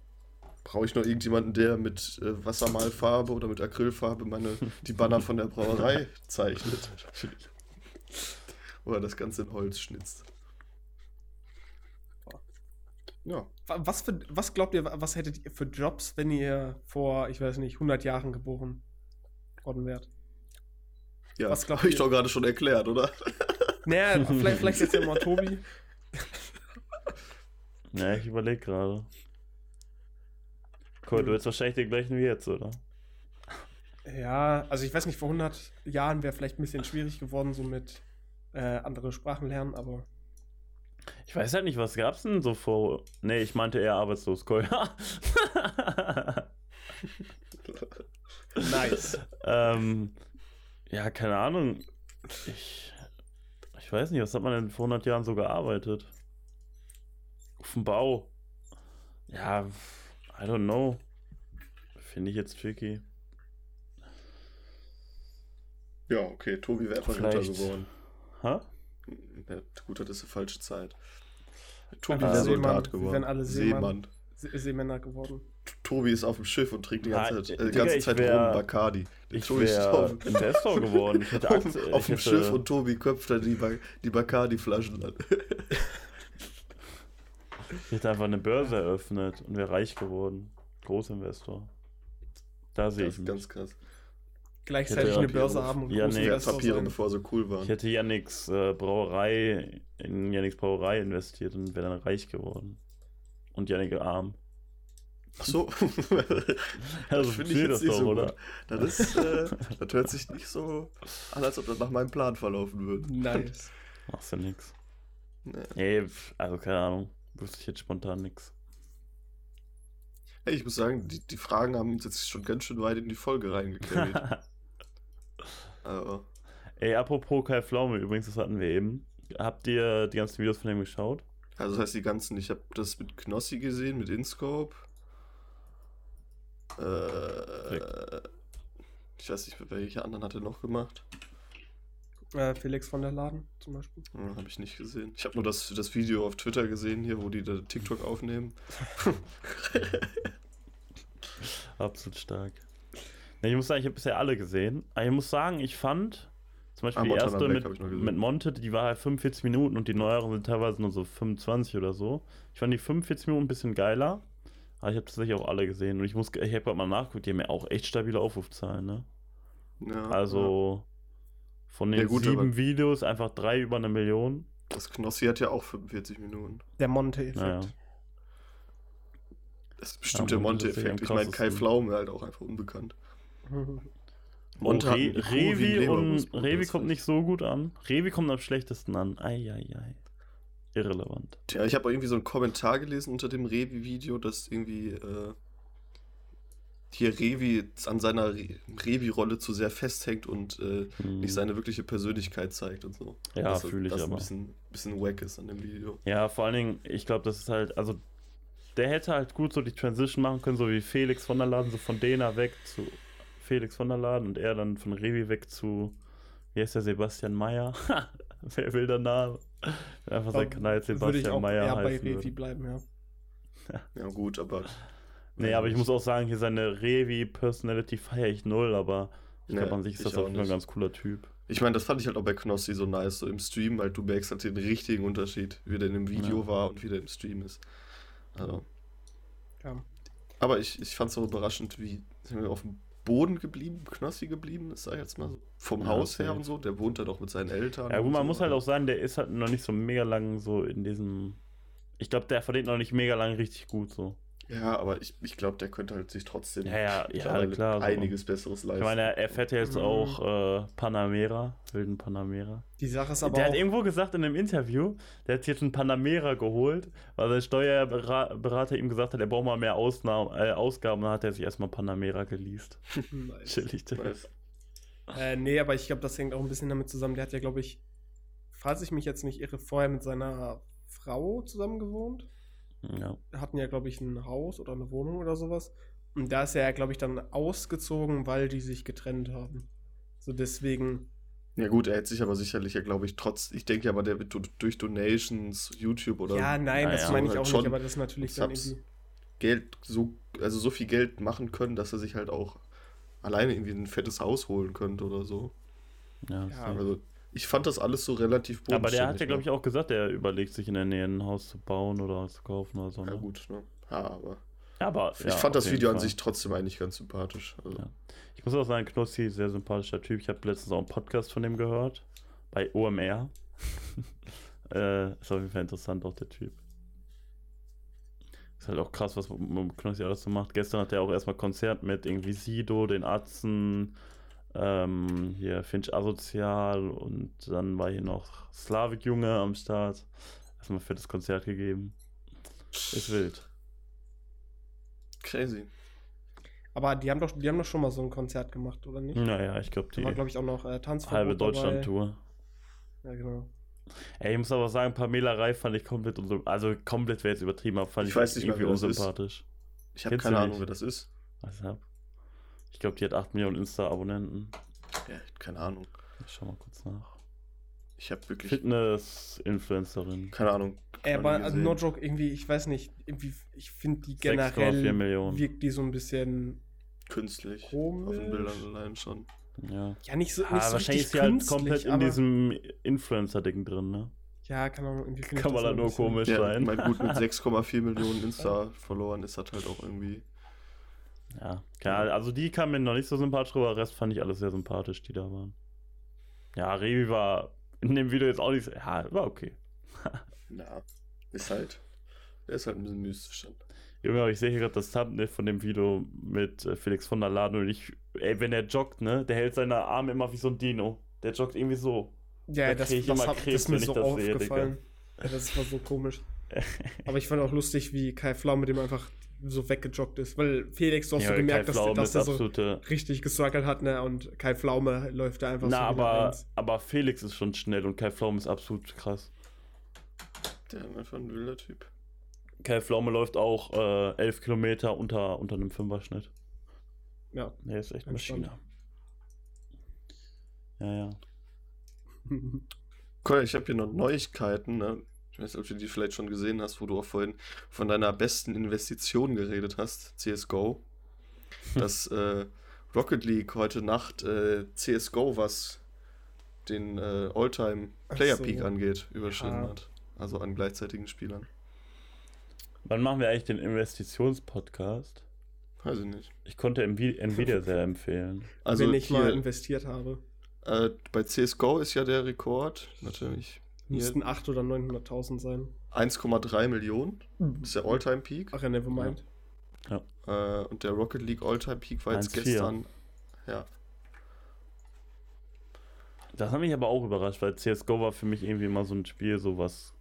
Brauche ich noch irgendjemanden, der mit äh, Wassermalfarbe oder mit Acrylfarbe meine, die Banner von der Brauerei zeichnet? oder das Ganze in Holz schnitzt. Ja. Was, für, was glaubt ihr, was hättet ihr für Jobs, wenn ihr vor, ich weiß nicht, 100 Jahren geboren worden wärt? Ja, was habe ich doch gerade schon erklärt, oder? Naja, vielleicht, vielleicht jetzt ja mal Tobi. Ja, ich überlege gerade. Cool, du willst wahrscheinlich den gleichen wie jetzt, oder? Ja, also ich weiß nicht, vor 100 Jahren wäre vielleicht ein bisschen schwierig geworden, so mit äh, andere Sprachen lernen, aber ich weiß halt nicht, was gab's denn so vor. Nee, ich meinte eher arbeitslos, nice. ähm, ja, keine Ahnung. Ich, ich weiß nicht, was hat man denn vor 100 Jahren so gearbeitet? Auf dem Bau. Ja, I don't know. Finde ich jetzt tricky. Ja, okay, Tobi wäre etwas runter geworden. Hä? Ja, gut, das ist eine falsche Zeit. Tobi wäre Soldat geworden. Wären alle Seemann. Seemänner geworden. Tobi ist auf dem Schiff und trinkt die ganze, Zeit, äh, ganze Zeit wär, rum Bacardi. Ich wäre Investor geworden. Ich hätte auf, auf dem hätte... Schiff und Tobi köpft dann die, ba die Bacardi-Flaschen an. ich hätte einfach eine Börse eröffnet und wäre reich geworden. Großinvestor. Da sehe ich mich. Ganz krass gleichzeitig eine Börse haben und ja, nee, Papiere, bevor so cool waren. Ich hätte Yannicks äh, Brauerei in Yannicks Brauerei investiert und wäre dann reich geworden. Und Yannick arm. Ach so. also finde ich jetzt nicht doch, so oder? Gut. Das, ist, äh, das hört sich nicht so an, als ob das nach meinem Plan verlaufen würde. Nice. Machst du nix. Nee. nee, also keine Ahnung. Wüsste ich jetzt spontan nix. Hey, ich muss sagen, die, die Fragen haben uns jetzt schon ganz schön weit in die Folge reingekarrt. Aber. Ey, apropos Kai Pflaume, übrigens, das hatten wir eben. Habt ihr die ganzen Videos von ihm geschaut? Also das heißt die ganzen, ich habe das mit Knossi gesehen, mit InScope. Äh, ich weiß nicht, welche anderen hat er noch gemacht. Äh, Felix von der Laden zum Beispiel. Ja, habe ich nicht gesehen. Ich habe nur das, das Video auf Twitter gesehen, hier, wo die da TikTok aufnehmen. Absolut stark. Ich muss sagen, ich habe bisher alle gesehen. Aber ich muss sagen, ich fand zum Beispiel ah, die erste mit, mit Monte, die war halt 45 Minuten und die neueren sind teilweise nur so 25 oder so. Ich fand die 45 Minuten ein bisschen geiler. Aber ich habe tatsächlich auch alle gesehen. Und ich muss, ich habe gerade mal nachgeguckt, die haben ja auch echt stabile Aufrufzahlen, ne? Ja, also ja. von den ja, gut, sieben Videos einfach drei über eine Million. Das Knossi hat ja auch 45 Minuten. Der Monte-Effekt. Naja. Das ist bestimmt der Monte-Effekt. Ich meine, Kai Pflaume halt auch einfach unbekannt. Und Re Revi, und Revi kommt nicht so gut an. Revi kommt am schlechtesten an. Eieiei. Irrelevant. Ja, ich habe irgendwie so einen Kommentar gelesen unter dem Revi-Video, dass irgendwie äh, hier Revi an seiner Re Revi-Rolle zu sehr festhängt und äh, hm. nicht seine wirkliche Persönlichkeit zeigt und so. Ja, fühle ich das aber. ein bisschen, bisschen wack ist an dem Video. Ja, vor allen Dingen, ich glaube, das ist halt, also der hätte halt gut so die Transition machen können, so wie Felix von der Laden, so von Dena weg zu Felix von der Laden und er dann von Revi weg zu, wie heißt der, Sebastian Meyer? Wer will der Name? Einfach sein Kanal Sebastian Meyer heißen. bei Revi bleiben, ja. ja, gut, aber. Nee, aber ich muss auch sagen, hier seine Revi-Personality feiere ich null, aber ich nee, glaube, an sich ist das auch ein ganz cooler Typ. Ich meine, das fand ich halt auch bei Knossi so nice, so im Stream, weil du merkst halt den richtigen Unterschied, wie der in dem Video ja. war und wie der im Stream ist. Also. Ja. Aber ich, ich fand es so überraschend, wie auf dem Boden geblieben, Knossi geblieben ist, sag ich jetzt mal so. Vom ja, Haus her und so. Der wohnt da doch mit seinen Eltern. Ja, gut, man so. muss halt auch sagen, der ist halt noch nicht so mega lang so in diesem. Ich glaube, der verdient noch nicht mega lang richtig gut so. Ja, aber ich, ich glaube, der könnte halt sich trotzdem ja, ja, ja, klar, einiges so. Besseres leisten. Ich meine, er fährt ja jetzt mhm. auch äh, Panamera, wilden Panamera. Die Sache ist aber Der auch hat irgendwo gesagt in einem Interview, der hat jetzt einen Panamera geholt, weil sein Steuerberater ihm gesagt hat, er braucht mal mehr Ausnahmen, äh, Ausgaben, dann hat er sich erstmal Panamera geleast. nice. Chillig, nice. Äh, nee, aber ich glaube, das hängt auch ein bisschen damit zusammen. Der hat ja, glaube ich, falls ich mich jetzt nicht irre, vorher mit seiner Frau zusammen gewohnt. Ja. Hatten ja, glaube ich, ein Haus oder eine Wohnung oder sowas. Und da ist er, glaube ich, dann ausgezogen, weil die sich getrennt haben. So deswegen. Ja gut, er hätte sich aber sicherlich ja, glaube ich, trotz, ich denke aber, der wird durch Donations, YouTube oder. Ja, nein, das meine ich halt auch schon nicht, aber das ist natürlich dann irgendwie. Geld so, also so viel Geld machen können, dass er sich halt auch alleine irgendwie ein fettes Haus holen könnte oder so. Ja, Ja. Also ich fand das alles so relativ aber der hat ja, ne? glaube ich, auch gesagt, er überlegt sich in der Nähe ein Haus zu bauen oder zu kaufen oder so. Ja Ne? gut, ne? Ja, aber Ja, aber ich ja, fand das Video an Fall. sich trotzdem eigentlich ganz sympathisch. Also, Ja. Ich muss auch sagen, Knossi, sehr sympathischer Typ. Ich habe letztens auch einen Podcast von dem gehört. Bei OMR. äh, ist auf jeden Fall interessant, auch der Typ. Ist halt auch krass, was Knossi alles so macht. Gestern hat er auch erstmal Konzert mit irgendwie Sido, den Atzen, ähm, hier Finch Asozial und dann war hier noch Slavik Junge am Start. Erstmal fettes Konzert gegeben. Ist wild. Crazy. Aber die haben doch, die haben doch schon mal so ein Konzert gemacht, oder nicht? Naja, ich glaube, Da die war, glaube ich, auch noch äh, Tanzverbot halbe. Deutschland-Tour. Ja, genau. Ey, ich muss aber sagen, Pamela Reif fand ich komplett unsympathisch. Also komplett wäre jetzt übertrieben, aber fand Ich ich, weiß nicht irgendwie das unsympathisch. Ich habe keine Ahnung, nicht? wer das ist. Weshalb? Ich glaube, die hat 8 Millionen Insta-Abonnenten. Ja, keine Ahnung. Ich schau mal kurz nach. Ich habe wirklich Fitness-Influencerin. keine Ahnung. Ey, aber also, no joke, irgendwie, ich weiß nicht, irgendwie, ich finde die 6,4 generell Millionen. wirkt die so ein bisschen künstlich. komisch. Auf den Bildern allein schon. Ja. Ja, nicht so, nicht Ah, so wahrscheinlich ist sie halt komplett in diesem Influencer-Ding drin, ne? Ja, keine Ahnung, irgendwie Kann man da nur komisch Ja, sein. mein gut mit 6,4 Millionen Insta-Followern ist das halt auch irgendwie. Ja, Ahnung, also die kam mir noch nicht so sympathisch rüber, der Rest fand ich alles sehr sympathisch, die da waren. Ja, Revi war in dem Video jetzt auch nicht so, ja, war okay. Na, ist halt. Der ist halt ein bisschen mystisch dann. Junge, aber ich sehe hier gerade das Thumbnail von dem Video mit äh, Felix von der Laden und ich, ey, wenn der joggt, ne, der hält seine Arme immer wie so ein Dino. Der joggt irgendwie so. Ja, Da das, ich das, immer hab, das Krebs, ist mir wenn ich so das sehe, Digga. aufgefallen. ja, das war so komisch. Aber ich fand auch lustig, wie Kai Flau mit dem einfach so weggejoggt ist. Weil Felix, du hast Ja, so gemerkt, Kai dass, dass ist er so absolute. richtig gestruggelt hat, ne? Und Kai Pflaume läuft da einfach Na, so wieder aber, aber Felix ist schon schnell und Kai Pflaume ist absolut krass. Der ist einfach ein wilder Typ. Kai Pflaume läuft auch äh, 11 Kilometer unter, unter einem Fünferschnitt. Ja. Der ist echt. Maschine. Ja, ja. Cool, ich habe hier noch Neuigkeiten. Ne? Ich weiß nicht, ob du die vielleicht schon gesehen hast, wo du auch vorhin von deiner besten Investition geredet hast, CSGO. Dass äh, Rocket League heute Nacht äh, CSGO, was den äh, All-Time Player Ach so. Peak angeht, überschritten Ja. hat. Also an gleichzeitigen Spielern. Wann machen wir eigentlich den Investitionspodcast? Weiß ich nicht. Ich konnte Nvi- Nvidia sehr empfehlen. Also Wenn ich mal hier, investiert habe, äh, bei CSGO ist ja der Rekord, natürlich, müssten 800.000 oder 900.000 sein. 1,3 Millionen. Das ist der All-Time Peak. Ach ja, nevermind. Äh, und der Rocket League All-Time Peak war jetzt 1,4. gestern. Ja, Das hat mich aber auch überrascht, weil CSGO war für mich irgendwie immer so ein Spiel, so was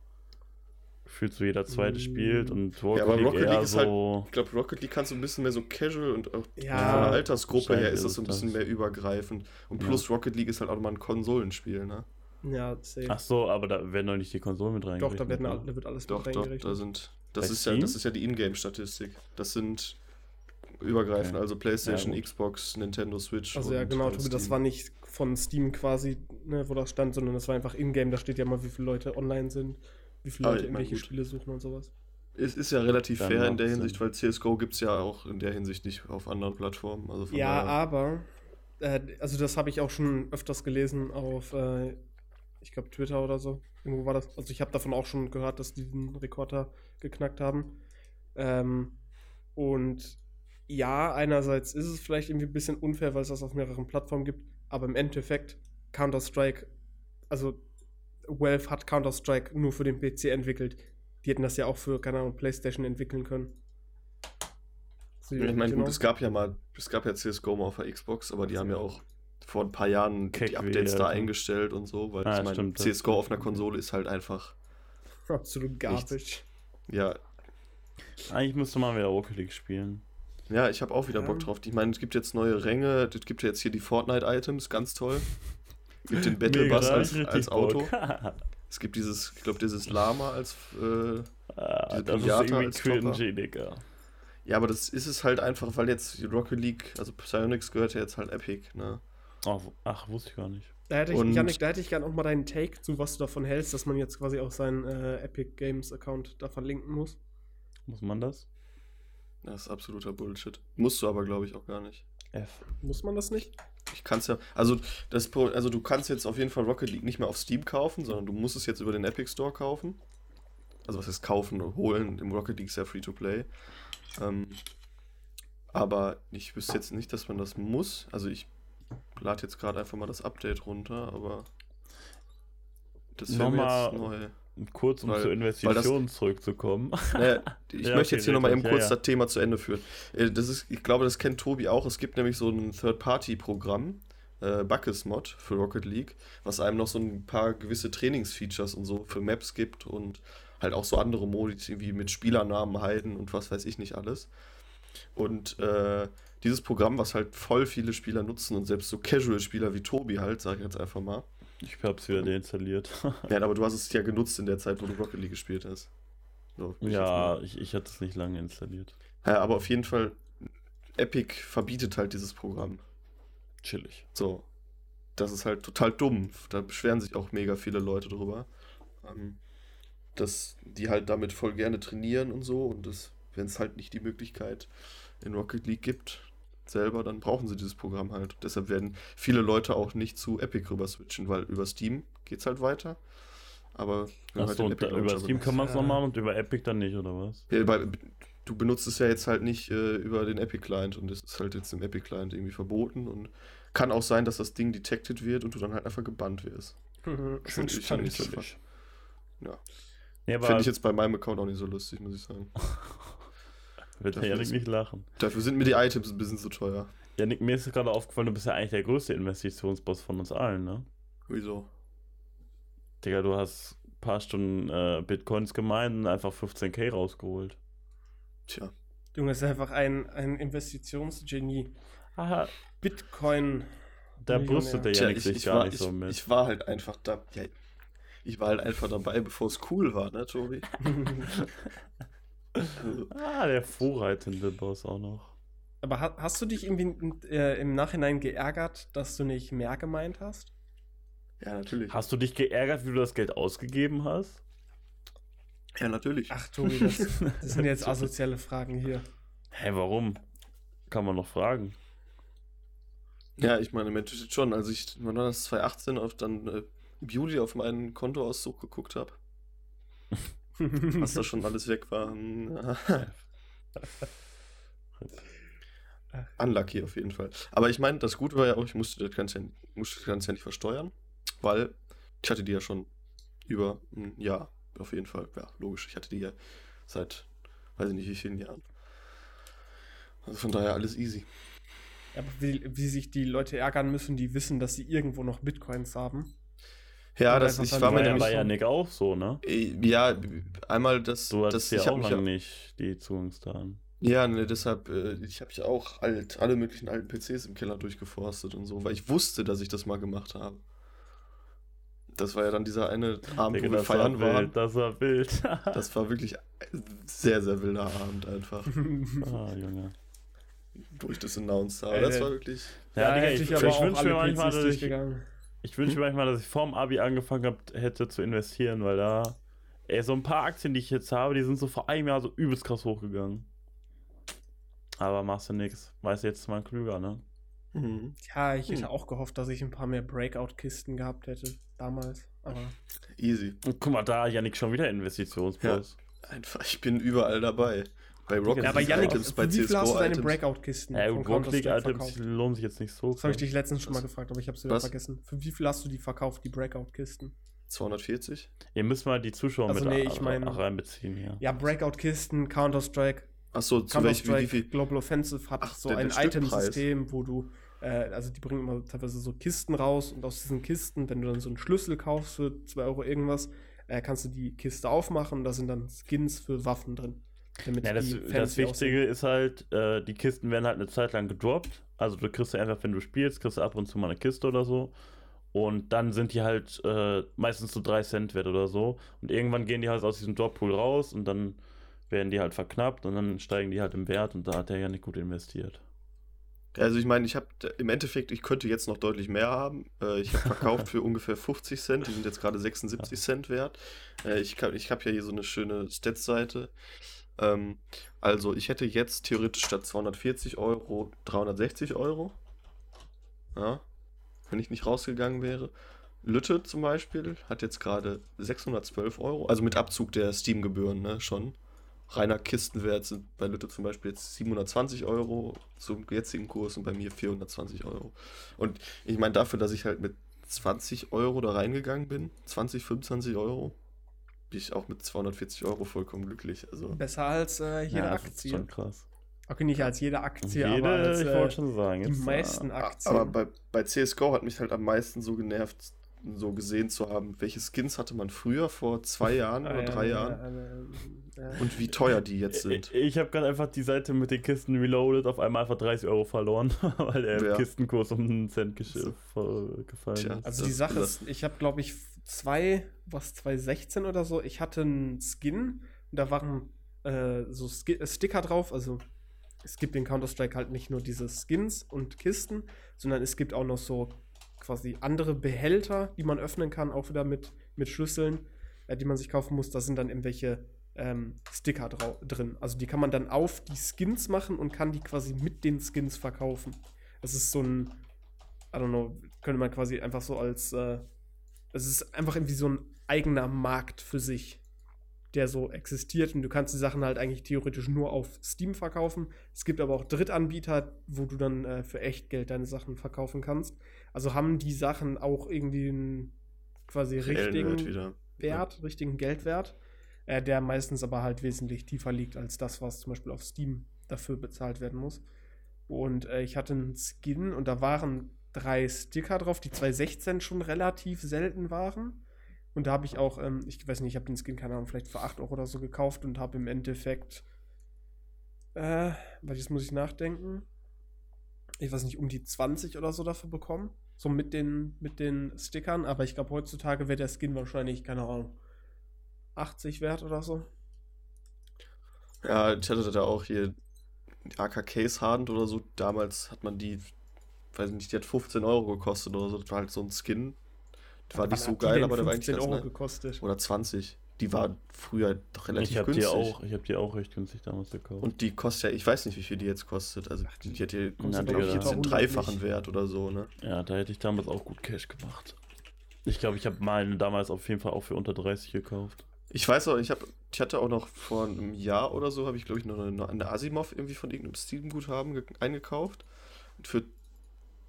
gefühlt so jeder zweite Mm. spielt und Rocket Ja, aber League Rocket eher League ist halt- so. Ich glaube, Rocket League kannst du ein bisschen mehr so casual und auch Ja, von der Altersgruppe her ist das so ein bisschen das. mehr übergreifend. Und Ja. plus Rocket League ist halt auch mal ein Konsolenspiel, ne? Ja, safe. Ach so, aber da werden doch nicht die Konsolen mit doch, reingerechnet. da, werden, all- da wird alles Doch, mit doch, reingerechnet. da sind. Das Bei ist ja, das ist ja die Ingame-Statistik. Das sind übergreifend, Okay. also PlayStation, Ja. Xbox, Nintendo Switch. Also ja, und, genau, äh, Tobi, das Steam. war nicht von Steam quasi, ne, wo das stand, sondern das war einfach in-game. Da steht ja mal, wie viele Leute online sind, wie viele Leute irgendwelche. Spiele suchen und sowas. Es ist ja relativ Dann fair in der Sinn. Hinsicht, weil CSGO gibt es ja auch in der Hinsicht nicht auf anderen Plattformen. Also von Ja, aber, äh, also das habe ich auch schon öfters gelesen auf, äh, ich glaube, Twitter oder so. Irgendwo war das. Also ich habe davon auch schon gehört, dass die den Rekord da geknackt haben. Ähm, und ja, einerseits ist es vielleicht irgendwie ein bisschen unfair, weil es das auf mehreren Plattformen gibt, aber im Endeffekt Counter-Strike, also Valve hat Counter-Strike nur für den PC entwickelt. Die hätten das ja auch für, keine Ahnung, PlayStation entwickeln können. Ich meine, gut, es gab ja mal, es gab ja CSGO mal auf der Xbox, aber die haben ja auch vor ein paar Jahren Keck die Updates wie, da eingestellt und so, weil Ah, ich meine, CSGO auf einer Konsole ist halt einfach, Absolut garbage. ja, Eigentlich müsste man wieder Rocket League spielen. Ja, ich habe auch wieder Bock drauf. Ich meine, es gibt jetzt neue Ränge, es gibt jetzt hier die Fortnite-Items, ganz toll. Es gibt den Battle Bus als, als Auto. es gibt dieses, ich glaube, dieses Lama als äh, ah, das ist irgendwie cringy, Digga. Ja, aber das ist es halt einfach, weil jetzt Rocket League, also Psyonix gehört ja jetzt halt Epic, ne? Ach, ach wusste ich gar nicht. Da hätte ich, und, Janik, da hätte ich gerne auch mal deinen Take zu, was du davon hältst, dass man jetzt quasi auch seinen äh, Epic Games Account da verlinken muss. Muss man das? Das ist absoluter Bullshit. Musst du aber, glaube ich, auch gar nicht. F. Muss man das nicht? Ich kann es ja, also, das, also du kannst jetzt auf jeden Fall Rocket League nicht mehr auf Steam kaufen, sondern du musst es jetzt über den Epic Store kaufen. Also was heißt kaufen und holen? Im Rocket League ist ja Free-to-Play. Ähm, aber ich wüsste jetzt nicht, dass man das muss. Also ich lade jetzt gerade einfach mal das Update runter, aber das wäre jetzt neu. Kurz, um weil, zur Investition das, zurückzukommen. Naja, ich ja, möchte okay, jetzt hier nochmal eben kurz ja, ja. das Thema zu Ende führen. Äh, das ist, ich glaube, das kennt Tobi auch. Es gibt nämlich so ein Third-Party-Programm, äh, Buckes-Mod für Rocket League, was einem noch so ein paar gewisse Trainingsfeatures und so für Maps gibt und halt auch so andere Modi, wie mit Spielernamen halten und was weiß ich nicht alles. Und äh, dieses Programm, was halt voll viele Spieler nutzen und selbst so Casual-Spieler wie Tobi halt, sag ich jetzt einfach mal, ich hab's wieder deinstalliert. ja, aber du hast es ja genutzt in der Zeit, wo du Rocket League gespielt hast. So, ja, ich, ich hatte es nicht lange installiert. Ja, aber auf jeden Fall, Epic verbietet halt dieses Programm. Chillig. So. Das ist halt total dumm. Da beschweren sich auch mega viele Leute drüber. Ähm, dass die halt damit voll gerne trainieren und so. Und wenn es halt nicht die Möglichkeit in Rocket League gibt, selber, dann brauchen sie dieses Programm halt. Deshalb werden viele Leute auch nicht zu Epic rüber switchen, weil über Steam geht es halt weiter. Aber Achso, halt über Steam kann man es nochmal und über Epic dann nicht, oder was? Ja, bei, du benutzt es ja jetzt halt nicht äh, über den Epic Client und es ist halt jetzt im Epic Client irgendwie verboten und kann auch sein, dass das Ding detected wird und du dann halt einfach gebannt wirst. Mhm, Finde ich, ich Ja. ja Finde ich jetzt bei meinem Account auch nicht so lustig, muss ich sagen. Wird der Janik nicht lachen. Dafür sind mir die Items ein bisschen zu teuer. Janik, mir ist gerade aufgefallen, du bist ja eigentlich der größte Investitionsboss von uns allen, ne? Wieso? Digga, du hast ein paar Stunden äh, Bitcoins gemeint und einfach 15k rausgeholt. Tja. Junge, ist einfach ein, ein Investitionsgenie. Aha. Bitcoin. Da brüstet der Janik sich ich gar war, nicht so mit. Ich war halt einfach da. Ja, ich war halt einfach dabei, bevor es cool war, ne, Tobi? ah, der vorreitende Boss auch noch. Aber ha hast du dich irgendwie äh, im Nachhinein geärgert, dass du nicht mehr gemeint hast? Ja, natürlich. Hast du dich geärgert, wie du das Geld ausgegeben hast? Ja, natürlich. Ach, Tobi, das, das sind jetzt asoziale Fragen hier. Hä, hey, warum? Kann man noch fragen. Ja, ich meine, Mensch, schon, als ich, wann war das, 2018 auf dann äh, im Juli auf meinen Kontoauszug geguckt habe. was da schon alles weg war. Unlucky auf jeden Fall. Aber ich meine, das Gute war ja auch, ich musste das, Ganze, musste das Ganze ja nicht versteuern, weil ich hatte die ja schon über ein Jahr, auf jeden Fall. Ja, logisch, ich hatte die ja seit, weiß ich nicht wie vielen Jahren. Also von daher alles easy. Aber wie, wie sich die Leute ärgern müssen, die wissen, dass sie irgendwo noch Bitcoins haben. Ja, das ich war mir nämlich bei Janik auch so, ne? Äh, ja, einmal das. Du hattest das, ja auch lange nicht die Zugangsdaten. Ja, ne, deshalb, äh, ich habe ja auch alt, alle möglichen alten PCs im Keller durchgeforstet und so, weil ich wusste, dass ich das mal gemacht habe. Das war ja dann dieser eine Abend, Denke, wo wir feiern war waren. Das war wild. das war wirklich ein sehr, sehr wilder Abend einfach. ah, Junge. Wo ich das announced habe. Das war wirklich. Ja, ja ich, ich, ich wünsche mir manchmal, dass ich, ich wünsche hm? mir manchmal, dass ich vorm Abi angefangen hab, hätte zu investieren, weil da, ey, so ein paar Aktien, die ich jetzt habe, die sind so vor einem Jahr so übelst krass hochgegangen. Aber machst du nichts. Weißt du, jetzt ist mal klüger, ne? Mhm. Ja, ich hätte mhm. auch gehofft, dass ich ein paar mehr Breakout-Kisten gehabt hätte damals. Aber Easy. Und guck mal, da, Janik, schon wieder Investitionsbus. Ja, einfach, ich bin überall dabei. Bei Rocket ja, aber Janik, Items, bei wie viel hast du deine Breakout-Kisten? Ja, Rocket League-Items lohnen sich jetzt nicht so. Das habe ich dich letztens schon mal gefragt, aber ich habe es wieder Was? vergessen. Für wie viel hast du die verkauft, die Breakout-Kisten? 240. Ihr müsst mal die Zuschauer also mit nee, ich mein, reinbeziehen hier. Ja, Breakout-Kisten, Counter-Strike. Achso, zu welchem wie viel? Global Offensive hat Ach, so ein Item-System, wo du, äh, also die bringen immer teilweise so Kisten raus und aus diesen Kisten, wenn du dann so einen Schlüssel kaufst für 2 Euro irgendwas, äh, kannst du die Kiste aufmachen und da sind dann Skins für Waffen drin. Ja, das, das Wichtige ist halt, äh, die Kisten werden halt eine Zeit lang gedroppt. Also du kriegst ja einfach, wenn du spielst, kriegst du ab und zu mal eine Kiste oder so. Und dann sind die halt äh, meistens so 3 Cent wert oder so. Und irgendwann gehen die halt aus diesem Droppool raus und dann werden die halt verknappt und dann steigen die halt im Wert und da hat er ja nicht gut investiert. Also ich meine, ich habe im Endeffekt, ich könnte jetzt noch deutlich mehr haben. Äh, ich habe verkauft für ungefähr 50 Cent, die sind jetzt gerade 76 Cent wert. Äh, ich ich habe ja hier so eine schöne Stats-Seite. Ähm, also ich hätte jetzt theoretisch statt 240 Euro 360 Euro. Ja, wenn ich nicht rausgegangen wäre. Lütte zum Beispiel hat jetzt gerade 612 Euro, also mit Abzug der Steam-Gebühren, ne, schon reiner Kistenwert sind bei Lütte zum Beispiel jetzt 720 Euro zum jetzigen Kurs und bei mir 420 Euro. Und ich meine, dafür, dass ich halt mit 20 Euro da reingegangen bin, 20, 25 Euro, bin ich auch mit 240 Euro vollkommen glücklich. Also Besser als äh, jede ja, Aktie. Das ist schon krass. Okay, nicht als jede Aktie, jede, aber als, äh, ich wollte schon sagen, die jetzt, meisten Aktien. Aber bei, bei CSGO hat mich halt am meisten so genervt, so gesehen zu haben, welche Skins hatte man früher vor zwei Jahren oder drei Jahren und wie teuer die jetzt sind. Ich, ich habe gerade einfach die Seite mit den Kisten reloaded, auf einmal einfach 30 Euro verloren, weil der ja. Kistenkurs um einen Cent gefallen ist. Also die Sache ist, ich habe glaube ich zwei, was 2016 oder so, ich hatte einen Skin und da waren äh, so Sk Sticker drauf, also es gibt in Counter-Strike halt nicht nur diese Skins und Kisten, sondern es gibt auch noch so quasi andere Behälter, die man öffnen kann, auch wieder mit, mit Schlüsseln, äh, die man sich kaufen muss. Da sind dann irgendwelche ähm, Sticker drin. Also die kann man dann auf die Skins machen und kann die quasi mit den Skins verkaufen. Das ist so ein, I don't know, könnte man quasi einfach so als, äh, es ist einfach irgendwie so ein eigener Markt für sich, der so existiert und du kannst die Sachen halt eigentlich theoretisch nur auf Steam verkaufen. Es gibt aber auch Drittanbieter, wo du dann äh, für echt Geld deine Sachen verkaufen kannst. Also haben die Sachen auch irgendwie einen quasi richtigen Wert, Wert ja. richtigen Geldwert, äh, der meistens aber halt wesentlich tiefer liegt als das, was zum Beispiel auf Steam dafür bezahlt werden muss. Und äh, ich hatte einen Skin und da waren drei Sticker drauf, die 2016 schon relativ selten waren. Und da habe ich auch, ähm, ich weiß nicht, ich habe den Skin, keine Ahnung, vielleicht für 8 Euro oder so gekauft und habe im Endeffekt, äh, weil jetzt muss ich nachdenken, ich weiß nicht, um die 20 oder so dafür bekommen. So mit den, mit den Stickern, aber ich glaube, heutzutage wäre der Skin wahrscheinlich, keine Ahnung, 80 wert oder so. Ja, ich hatte da auch hier die AK Case Hardened oder so. Damals hat man die, weiß nicht, die hat 15 Euro gekostet oder so. Das war halt so ein Skin. Das war nicht so geil, aber der war eigentlich ganz Euro gekostet. Oder 20. Die war früher doch relativ ich hab günstig. Die auch, ich habe die auch recht günstig damals gekauft. Und die kostet ja, ich weiß nicht, wie viel die jetzt kostet. Also die, die hat hier, glaube ich, jetzt den dreifachen Wert oder so, ne? Ja, da hätte ich damals auch gut Cash gemacht. Ich glaube, ich habe mal damals auf jeden Fall auch für unter 30 gekauft. Ich weiß auch, ich, hab, ich hatte auch noch vor einem Jahr oder so, habe ich glaube ich noch eine, eine Asimov irgendwie von irgendeinem Steam-Guthaben eingekauft. Und für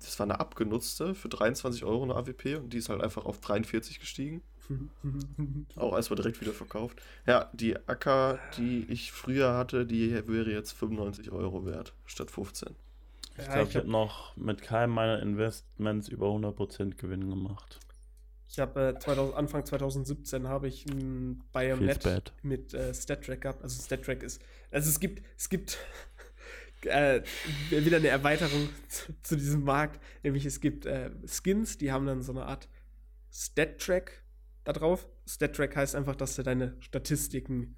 das war eine abgenutzte für 23 Euro eine AWP und die ist halt einfach auf 43 gestiegen. Auch erstmal direkt wieder verkauft. Ja, die AK, die ich früher hatte, die wäre jetzt 95 Euro wert, statt 15. Ich glaube, ich habe noch mit keinem meiner Investments über 100% Gewinn gemacht. Ich habe äh, Anfang 2017 habe ich ein Bionet mit äh, StatTrack gehabt. Also StatTrack ist, also es gibt, es gibt äh, wieder eine Erweiterung zu, zu, diesem Markt. Nämlich es gibt äh, Skins, die haben dann so eine Art Stat-Track da drauf. Stat-Track heißt einfach, dass du deine Statistiken,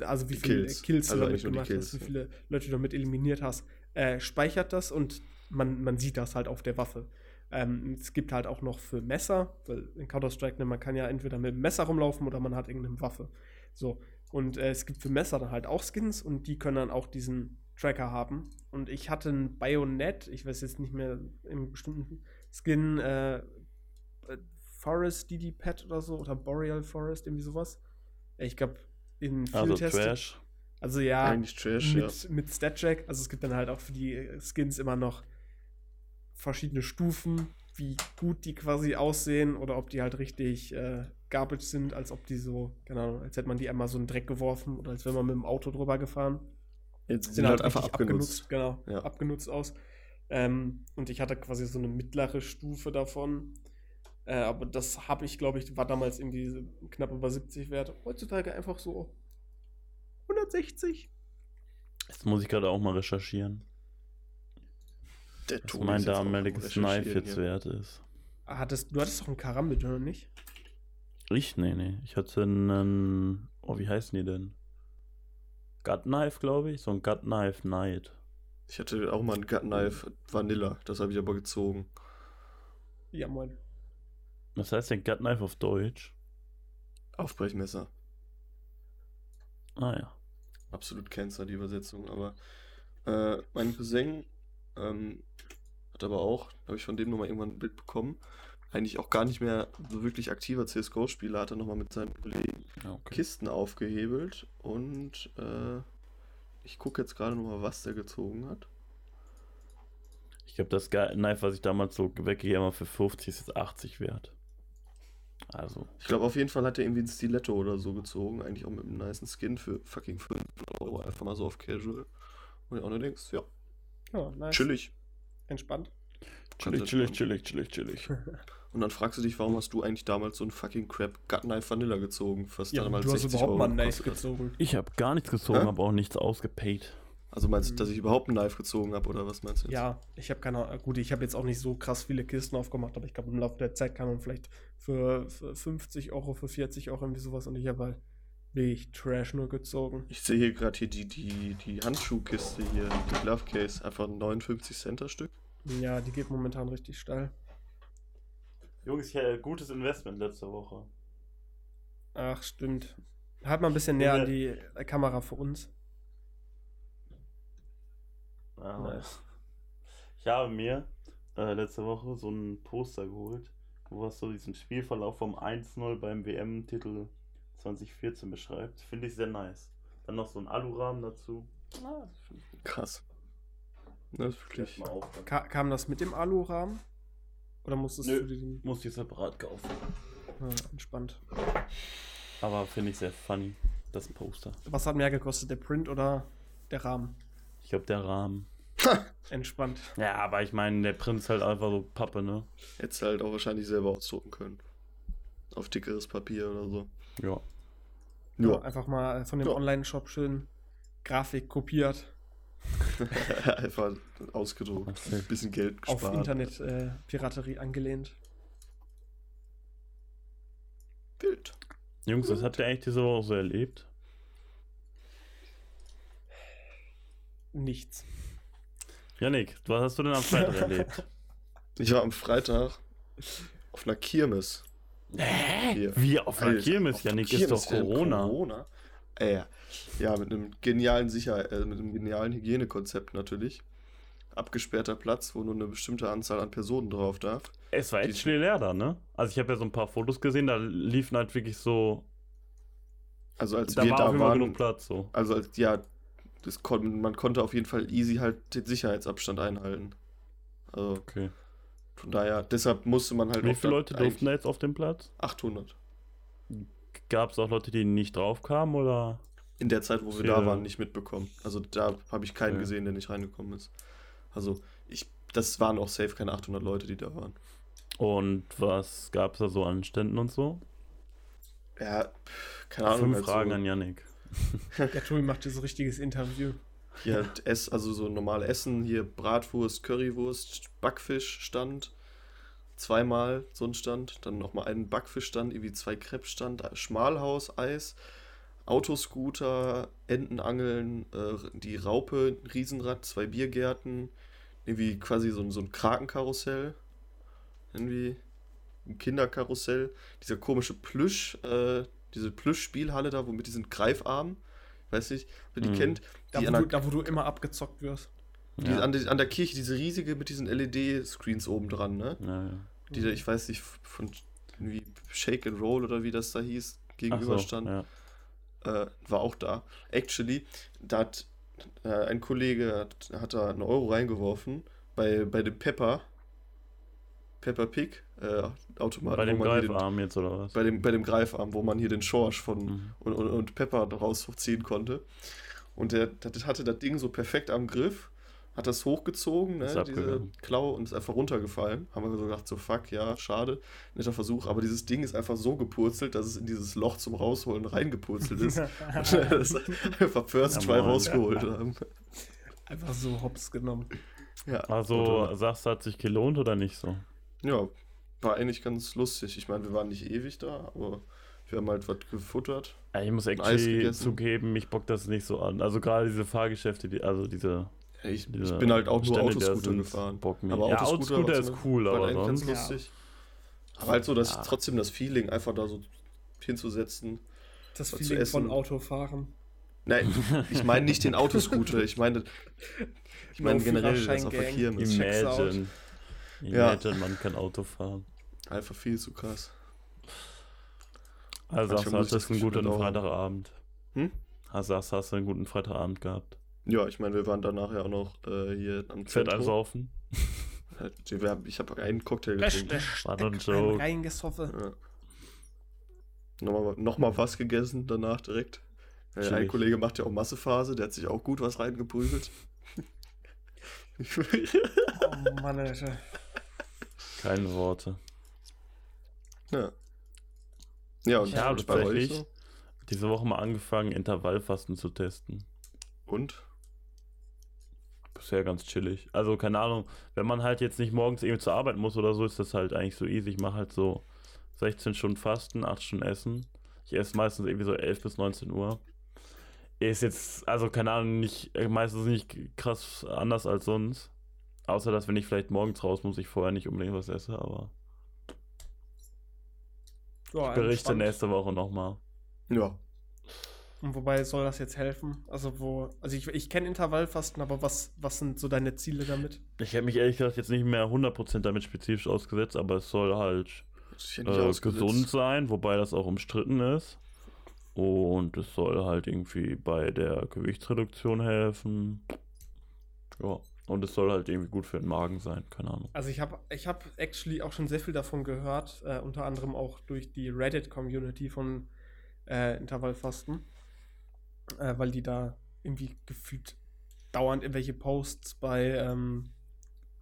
also wie viele Kills, Kills also du damit gemacht Kills, hast, wie viele Leute du damit eliminiert hast, äh, speichert das und man, man sieht das halt auf der Waffe. Ähm, es gibt halt auch noch für Messer, weil in Counter-Strike, ne, man kann ja entweder mit dem Messer rumlaufen oder man hat irgendeine Waffe. So. Und äh, es gibt für Messer dann halt auch Skins und die können dann auch diesen Tracker haben. Und ich hatte ein Bayonet, ich weiß jetzt nicht mehr im bestimmten Skin, äh, Forest DD Pet oder so, oder Boreal Forest, irgendwie sowas. Ich glaube, in vielen also Tests. Trash. Also ja, Eigentlich Trash, mit, ja. mit Statcheck. Also es gibt dann halt auch für die Skins immer noch verschiedene Stufen, wie gut die quasi aussehen oder ob die halt richtig äh, garbage sind, als ob die so, keine Ahnung, als hätte man die einmal so in Dreck geworfen oder als wäre man mit dem Auto drüber gefahren. Jetzt sind halt, halt einfach abgenutzt. abgenutzt. Genau, ja. abgenutzt aus. Ähm, und ich hatte quasi so eine mittlere Stufe davon. Äh, aber das habe ich, glaube ich, war damals irgendwie knapp über 70 wert. Heutzutage einfach so 160. Jetzt muss ich gerade auch mal recherchieren. Der was mein damaliges Knife jetzt hier. wert ist. Hattest, du hattest doch einen Karambit, oder nicht? Ich? Nee, nee. Ich hatte einen. Oh, wie heißen die denn? Gut Knife, glaube ich. So ein Gut Knife Knight. Ich hatte auch mal ein Gut Knife Vanilla. Das habe ich aber gezogen. Ja, moin. Was heißt denn Gut Knife auf Deutsch? Aufbrechmesser. Ah ja. Absolut Cancer, die Übersetzung. Aber äh, mein Cousin ähm, hat aber auch, habe ich von dem nochmal irgendwann ein Bild bekommen, eigentlich auch gar nicht mehr so wirklich aktiver CSGO-Spieler, hat er nochmal mit seinen Kollegen okay. Kisten aufgehebelt und äh, ich gucke jetzt gerade nochmal, was der gezogen hat. Ich glaube, das Knife, was ich damals so weggegeben habe, für 50 ist jetzt 80 wert. Also. Ich glaube, auf jeden Fall hat er irgendwie ein Stiletto oder so gezogen. Eigentlich auch mit einem nice Skin für fucking 5 Euro. Einfach mal so auf Casual. Und auch nur denkst, ja. Ja, nice. Chillig. Entspannt. Chillig, chillig, chillig, chillig, chillig. Und dann fragst du dich, warum hast du eigentlich damals so ein fucking Crap Gut Knife Vanilla gezogen? Was ja, damals du hast überhaupt Euro mal ein Knife gezogen. Ich habe gar nichts gezogen, habe auch nichts ausgepaid. Also meinst du, mhm. dass ich überhaupt ein Knife gezogen habe oder was meinst du jetzt? Ja, ich habe keine Gut, ich habe jetzt auch nicht so krass viele Kisten aufgemacht, aber ich glaube, im Laufe der Zeit kann man vielleicht für, für 50 Euro, für 40 Euro irgendwie sowas und ich habe halt wirklich Trash nur gezogen. Ich sehe hier gerade hier die, die, die Handschuhkiste hier, die Glove Case, einfach 59 Cent Stück. Ja, die geht momentan richtig steil. Jungs, ja, gutes Investment letzte Woche. Ach, stimmt. Halt mal ein bisschen näher an die Kamera für uns. Ah, nice. Ich habe mir äh, letzte Woche so ein Poster geholt, wo was so diesen Spielverlauf vom 1-0 beim WM-Titel 2014 beschreibt. Finde ich sehr nice. Dann noch so ein Alurahmen dazu. Ah, Krass. Das ist wirklich. Ka kam das mit dem Alurahmen? Oder musstest Nö, du den. Muss ich separat kaufen. Ja, entspannt. Aber finde ich sehr funny, das Poster. Was hat mehr gekostet, der Print oder der Rahmen? Ich glaube, der Rahmen. Entspannt. Ja, aber ich meine, der Print ist halt einfach so Pappe, ne? Hättest halt auch wahrscheinlich selber ausdrucken können. Auf dickeres Papier oder so. Ja. Ja, ja einfach mal von dem ja. Online-Shop schön Grafik kopiert. Einfach ausgedruckt. Ein bisschen Geld gespart. Auf Internet-Piraterie äh, angelehnt. Bild. Jungs, was habt ihr eigentlich diese Woche so erlebt? Nichts. Janik, was hast du denn am Freitag erlebt? Ich war am Freitag auf einer Kirmes. Hä? Wie auf einer Kirmes? Janik, ist doch Corona. Corona. Äh, ja, mit einem genialen Sicherheit, äh, mit einem genialen Hygienekonzept natürlich. Abgesperrter Platz, wo nur eine bestimmte Anzahl an Personen drauf darf. Es war echt schnell leer da, ne? Also ich habe ja so ein paar Fotos gesehen, da liefen halt wirklich so. Also als da wir war da waren. Genug Platz, so. Also als, ja, das kon man konnte auf jeden Fall easy halt den Sicherheitsabstand einhalten. Also, okay. Von daher, deshalb musste man halt. Wie viele Leute durften da jetzt auf dem Platz? 800. Gab es auch Leute, die nicht drauf kamen oder? In der Zeit, wo wir ja. da waren, nicht mitbekommen. Also da habe ich keinen ja. gesehen, der nicht reingekommen ist. Also ich, das waren auch safe keine 800 Leute, die da waren. Und was gab es da so an Ständen und so? Ja, keine Ahnung. Fünf Fragen so. an Yannick. Der Tobi macht hier so richtiges Interview. Hier Ess, also so normale Essen, hier Bratwurst, Currywurst, Backfisch stand. Zweimal so ein Stand, dann nochmal einen Backfischstand, irgendwie zwei Krebsstand, Schmalhaus, Eis, Autoscooter, Entenangeln, äh, die Raupe, Riesenrad, zwei Biergärten, irgendwie quasi so, so ein Krakenkarussell, irgendwie ein Kinderkarussell, dieser komische Plüsch, äh, diese Plüsch-Spielhalle da, wo mit diesen Greifarmen, weiß nicht, ihr die mhm. kennt. Die da, wo du, da, wo du immer abgezockt wirst. Die, ja. an, die, an, der Kirche, diese riesige mit diesen LED-Screens oben dran, ne? Ja, ja. Die, ich weiß nicht, von irgendwie Shake and Roll oder wie das da hieß, gegenüberstand. So, ja äh, war auch da. Actually, da hat äh, ein Kollege hat, hat da einen Euro reingeworfen bei, bei dem Pepper. Pepper Pig äh, Automat. Bei dem Greifarm den, jetzt oder was? Bei dem, bei dem Greifarm, wo man hier den Schorsch von mhm. und, und, und Pepper rausziehen konnte. Und der, der hatte das Ding so perfekt am Griff. Hat das hochgezogen, ne, diese Klaue, und ist einfach runtergefallen. Haben wir so gedacht, so fuck, ja, schade, netter Versuch. Aber dieses Ding ist einfach so gepurzelt, dass es in dieses Loch zum Rausholen reingepurzelt ist. und das einfach First Try rausgeholt haben. Einfach so hops genommen. Ja. Also, sagst du, hat sich gelohnt oder nicht so? Ja, war eigentlich ganz lustig. Ich meine, wir waren nicht ewig da, aber wir haben halt was gefuttert. Ja, ich muss echt zugeben, mich bockt das nicht so an. Also gerade diese Fahrgeschäfte, die, also diese ich, ich, bin halt auch nur Autoscooter gefahren. Aber ja, Autoscooter, ist cool, aber sonst... ganz lustig. Ja. Aber halt so, dass ja. trotzdem das Feeling, einfach da so hinzusetzen. Das Feeling von Autofahren. Nein, ich meine nicht den Autoscooter, ich meine ich meine generell das auf Verkehr mit Imagine. Imagine, ja. man kann Auto fahren. Einfach viel zu krass. Also sagst du, hattest einen guten Freitagabend. Hm? Also sagst hast du einen guten Freitagabend gehabt. Ja, ich meine, wir waren danach ja auch noch äh, hier am Fett ansaufen. ich habe einen Cocktail getrunken. War ein Joke. Reingesoffen. Ja. Nochmal, nochmal was gegessen danach direkt. Ja, ein Kollege macht ja auch Massephase, der hat sich auch gut was reingeprügelt. oh Mann, Alter. Keine Worte. Ja. Ja, und ich habe tatsächlich so? diese Woche mal angefangen, Intervallfasten zu testen. Und? Bisher ganz chillig. Also, keine Ahnung, wenn man halt jetzt nicht morgens irgendwie zur Arbeit muss oder so, ist das halt eigentlich so easy. Ich mache halt so 16 Stunden Fasten, 8 Stunden Essen. Ich esse meistens irgendwie so 11 bis 19 Uhr. Ist jetzt, also keine Ahnung, nicht, äh, meistens nicht krass anders als sonst. Außer, dass wenn ich vielleicht morgens raus muss, ich vorher nicht unbedingt was esse, aber. Ja, ich berichte entspannt. nächste Woche nochmal. Ja. Und wobei soll das jetzt helfen? Also wo, also ich, ich kenne Intervallfasten, aber was, was sind so deine Ziele damit? Ich habe mich ehrlich gesagt jetzt nicht mehr 100% damit spezifisch ausgesetzt, aber es soll halt äh, gesund sein, wobei das auch umstritten ist. Und es soll halt irgendwie bei der Gewichtsreduktion helfen. Ja. Und es soll halt irgendwie gut für den Magen sein, keine Ahnung. Also ich habe ich hab actually auch schon sehr viel davon gehört, äh, unter anderem auch durch die Reddit-Community von äh, Intervallfasten äh, weil die da irgendwie gefühlt dauernd irgendwelche Posts bei ähm,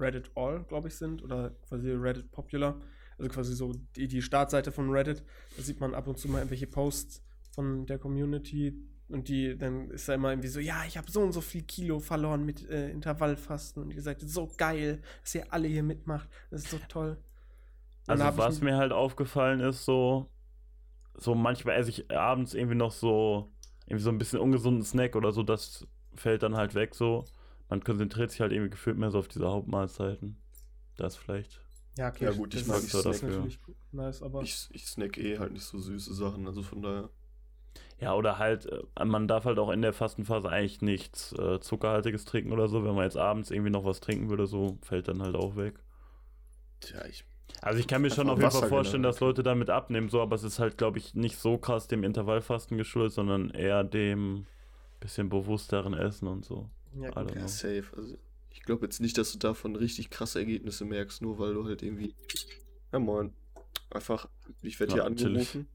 Reddit All, glaube ich, sind oder quasi Reddit Popular. Also quasi so die, die Startseite von Reddit. Da sieht man ab und zu mal irgendwelche Posts von der Community und die, dann ist da immer irgendwie so, ja, ich habe so und so viel Kilo verloren mit äh, Intervallfasten und die gesagt, so geil, dass ihr alle hier mitmacht, das ist so toll. also was mir halt aufgefallen ist, so, so manchmal esse ich abends irgendwie noch so irgendwie so ein bisschen ungesunden Snack oder so, das fällt dann halt weg so. Man konzentriert sich halt irgendwie gefühlt mehr so auf diese Hauptmahlzeiten. Das vielleicht. Ja, okay. Ja gut, ich mag ich snack. Nice, aber ich, ich snack eh halt nicht so süße Sachen, also von daher. Ja, oder halt, äh, man darf halt auch in der Fastenphase eigentlich nichts äh, Zuckerhaltiges trinken oder so. Wenn man jetzt abends irgendwie noch was trinken würde, so fällt dann halt auch weg. Tja, ich also ich kann mir schon auf jeden Fall vorstellen, dass Leute damit abnehmen, so, aber es ist halt, glaube ich, nicht so krass dem Intervallfasten geschuldet, sondern eher dem bisschen bewussteren Essen und so. Ja, ja safe. Also ich glaube jetzt nicht, dass du davon richtig krasse Ergebnisse merkst, nur weil du halt irgendwie. Ja moin. Einfach, ich werde ja, hier angerufen.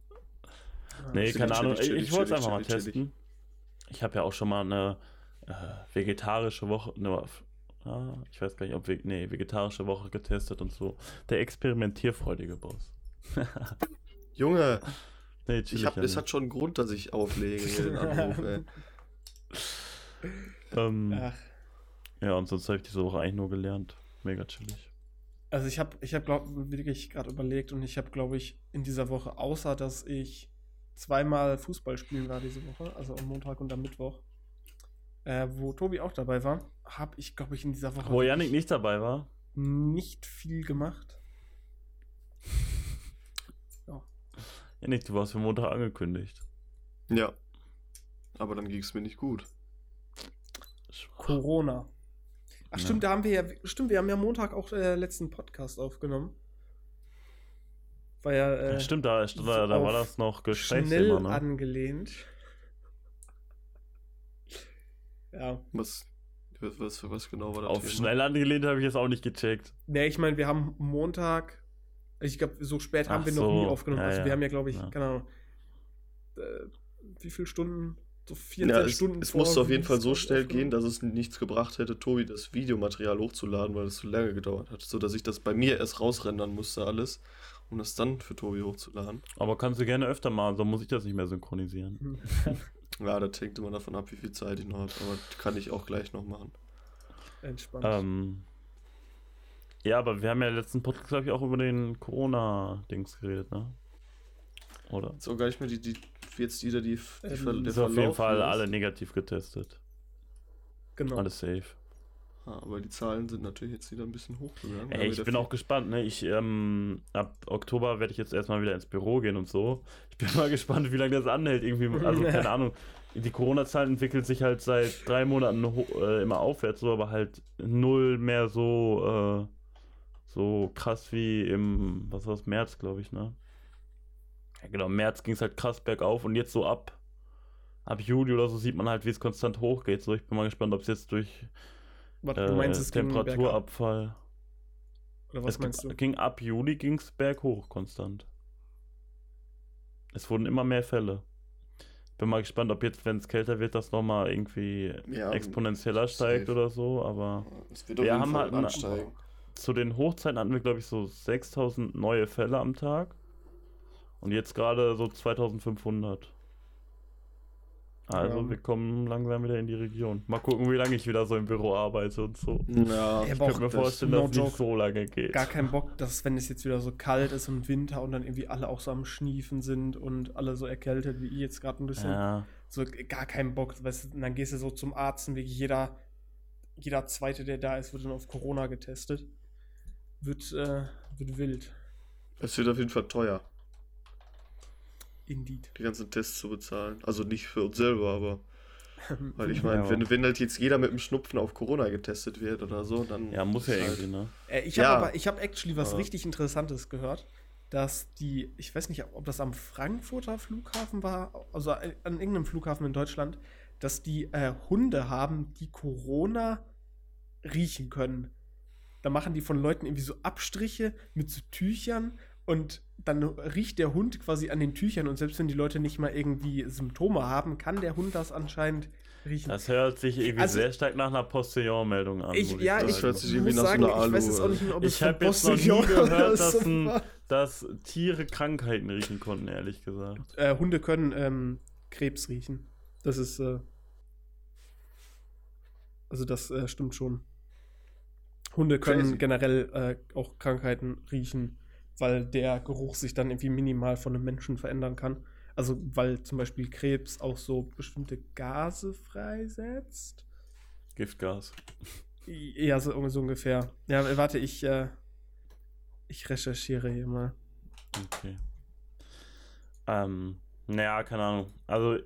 Nee, keine Ahnung. ich, ich wollte es einfach mal testen. Ich habe ja auch schon mal eine äh, vegetarische Woche, eine Ah, ich weiß gar nicht, ob wir, nee, vegetarische Woche getestet und so. Der experimentierfreudige Boss. Junge, nee, ich hab, es hat schon einen Grund, dass ich auflege den Anruf, ey. ähm, ja, und sonst habe ich diese Woche eigentlich nur gelernt. Mega chillig. Also ich habe, ich habe glaube wirklich gerade überlegt und ich habe, glaube ich, in dieser Woche, außer dass ich zweimal Fußball spielen war diese Woche, also am Montag und am Mittwoch, äh, wo Tobi auch dabei war, habe ich, glaube ich, in dieser Woche. Wo Yannick nicht dabei war? Nicht viel gemacht. ja. Yannick, du warst für Montag angekündigt. Ja. Aber dann ging es mir nicht gut. Corona. Ach ja. stimmt, da haben wir ja, stimmt, wir haben ja Montag auch äh, letzten Podcast aufgenommen. War ja, äh, ja stimmt, da, da, da war das noch Gesprächsthema, ne? angelehnt. Ja. Was, was, was genau war das? Auf Thema? schnell angelehnt habe ich jetzt auch nicht gecheckt. Nee, ich meine, wir haben Montag, ich glaube, so spät Ach haben wir so. noch nie aufgenommen. Ja, also wir haben ja, glaube ich, ja. keine Ahnung, äh, wie viele Stunden So 14 ja, es, Stunden. Es musste auf jeden Fall so schnell gehen, dass es nichts gebracht hätte, Tobi das Videomaterial hochzuladen, weil es zu lange gedauert hat. So dass ich das bei mir erst rausrendern musste, alles, um das dann für Tobi hochzuladen. Aber kannst du gerne öfter machen, so muss ich das nicht mehr synchronisieren. ja, das hängt immer davon ab, wie viel Zeit ich noch habe. Aber kann ich auch gleich noch machen. Entspannt. Ähm, ja, aber wir haben ja letzten Podcast, glaube ich, auch über den Corona-Dings geredet, ne? Oder? So gar nicht mehr die, die jetzt wieder die, die ähm, Ver Ist auf jeden Fall ist. alle negativ getestet. Genau. Alles safe. Aber die Zahlen sind natürlich jetzt wieder ein bisschen hochgegangen. Ey, ich bin auch gespannt, ne? Ich, ähm, ab Oktober werde ich jetzt erstmal wieder ins Büro gehen und so. Ich bin mal gespannt, wie lange das anhält. Irgendwie, also keine Ahnung. Die Corona-Zahlen entwickeln sich halt seit drei Monaten äh, immer aufwärts, so, aber halt null mehr so, äh, so krass wie im, was war März, glaube ich, ne? Ja, genau, im März ging es halt krass bergauf und jetzt so ab, ab Juli oder so sieht man halt, wie es konstant hochgeht. So, ich bin mal gespannt, ob es jetzt durch was, äh, meinst, es Temperaturabfall. Oder was es meinst du? ging ab Juli ging es berghoch konstant. Es wurden immer mehr Fälle. Bin mal gespannt, ob jetzt, wenn es kälter wird, das nochmal irgendwie ja, exponentieller steigt safe. oder so, aber wir haben halt ansteigen. zu den Hochzeiten hatten wir, glaube ich, so 6000 neue Fälle am Tag. Und jetzt gerade so 2500. Also ja. wir kommen langsam wieder in die Region. Mal gucken, wie lange ich wieder so im Büro arbeite und so. Ja, ich könnte mir vorstellen, dass es no nicht so lange geht. Gar keinen Bock, dass wenn es jetzt wieder so kalt ist und Winter und dann irgendwie alle auch so am Schniefen sind und alle so erkältet wie ich jetzt gerade ein bisschen. Ja. So gar keinen Bock. Weißt du, und dann gehst du so zum Arzt und wirklich jeder, jeder Zweite, der da ist, wird dann auf Corona getestet. Wird, äh, wird wild. Es wird auf jeden Fall teuer. Indeed. Die ganzen Tests zu bezahlen. Also nicht für uns selber, aber. Weil ich meine, ja. wenn, wenn halt jetzt jeder mit dem Schnupfen auf Corona getestet wird oder so, dann. Ja, muss ja halt irgendwie, ne? Äh, ich habe ja. aber, ich habe actually was aber. richtig Interessantes gehört, dass die, ich weiß nicht, ob das am Frankfurter Flughafen war, also an irgendeinem Flughafen in Deutschland, dass die äh, Hunde haben, die Corona riechen können. Da machen die von Leuten irgendwie so Abstriche mit so Tüchern und dann riecht der Hund quasi an den Tüchern und selbst wenn die Leute nicht mal irgendwie Symptome haben, kann der Hund das anscheinend riechen. Das hört sich irgendwie also, sehr stark nach einer Postillon-Meldung an. Ich, ja, ich, hört sich irgendwie nach sagen, so einer ich weiß jetzt auch nicht mehr, ob ich habe jetzt noch nie gehört, dass, ein, dass, Tiere Krankheiten riechen konnten, ehrlich gesagt. Äh, Hunde können ähm, Krebs riechen. Das ist äh, also das äh, stimmt schon. Hunde können Crazy. generell äh, auch Krankheiten riechen weil der Geruch sich dann irgendwie minimal von einem Menschen verändern kann. Also weil zum Beispiel Krebs auch so bestimmte Gase freisetzt. Giftgas. Ja, so, so ungefähr. Ja, warte, ich, äh, ich recherchiere hier mal. Okay. Ähm, naja, keine Ahnung. Also,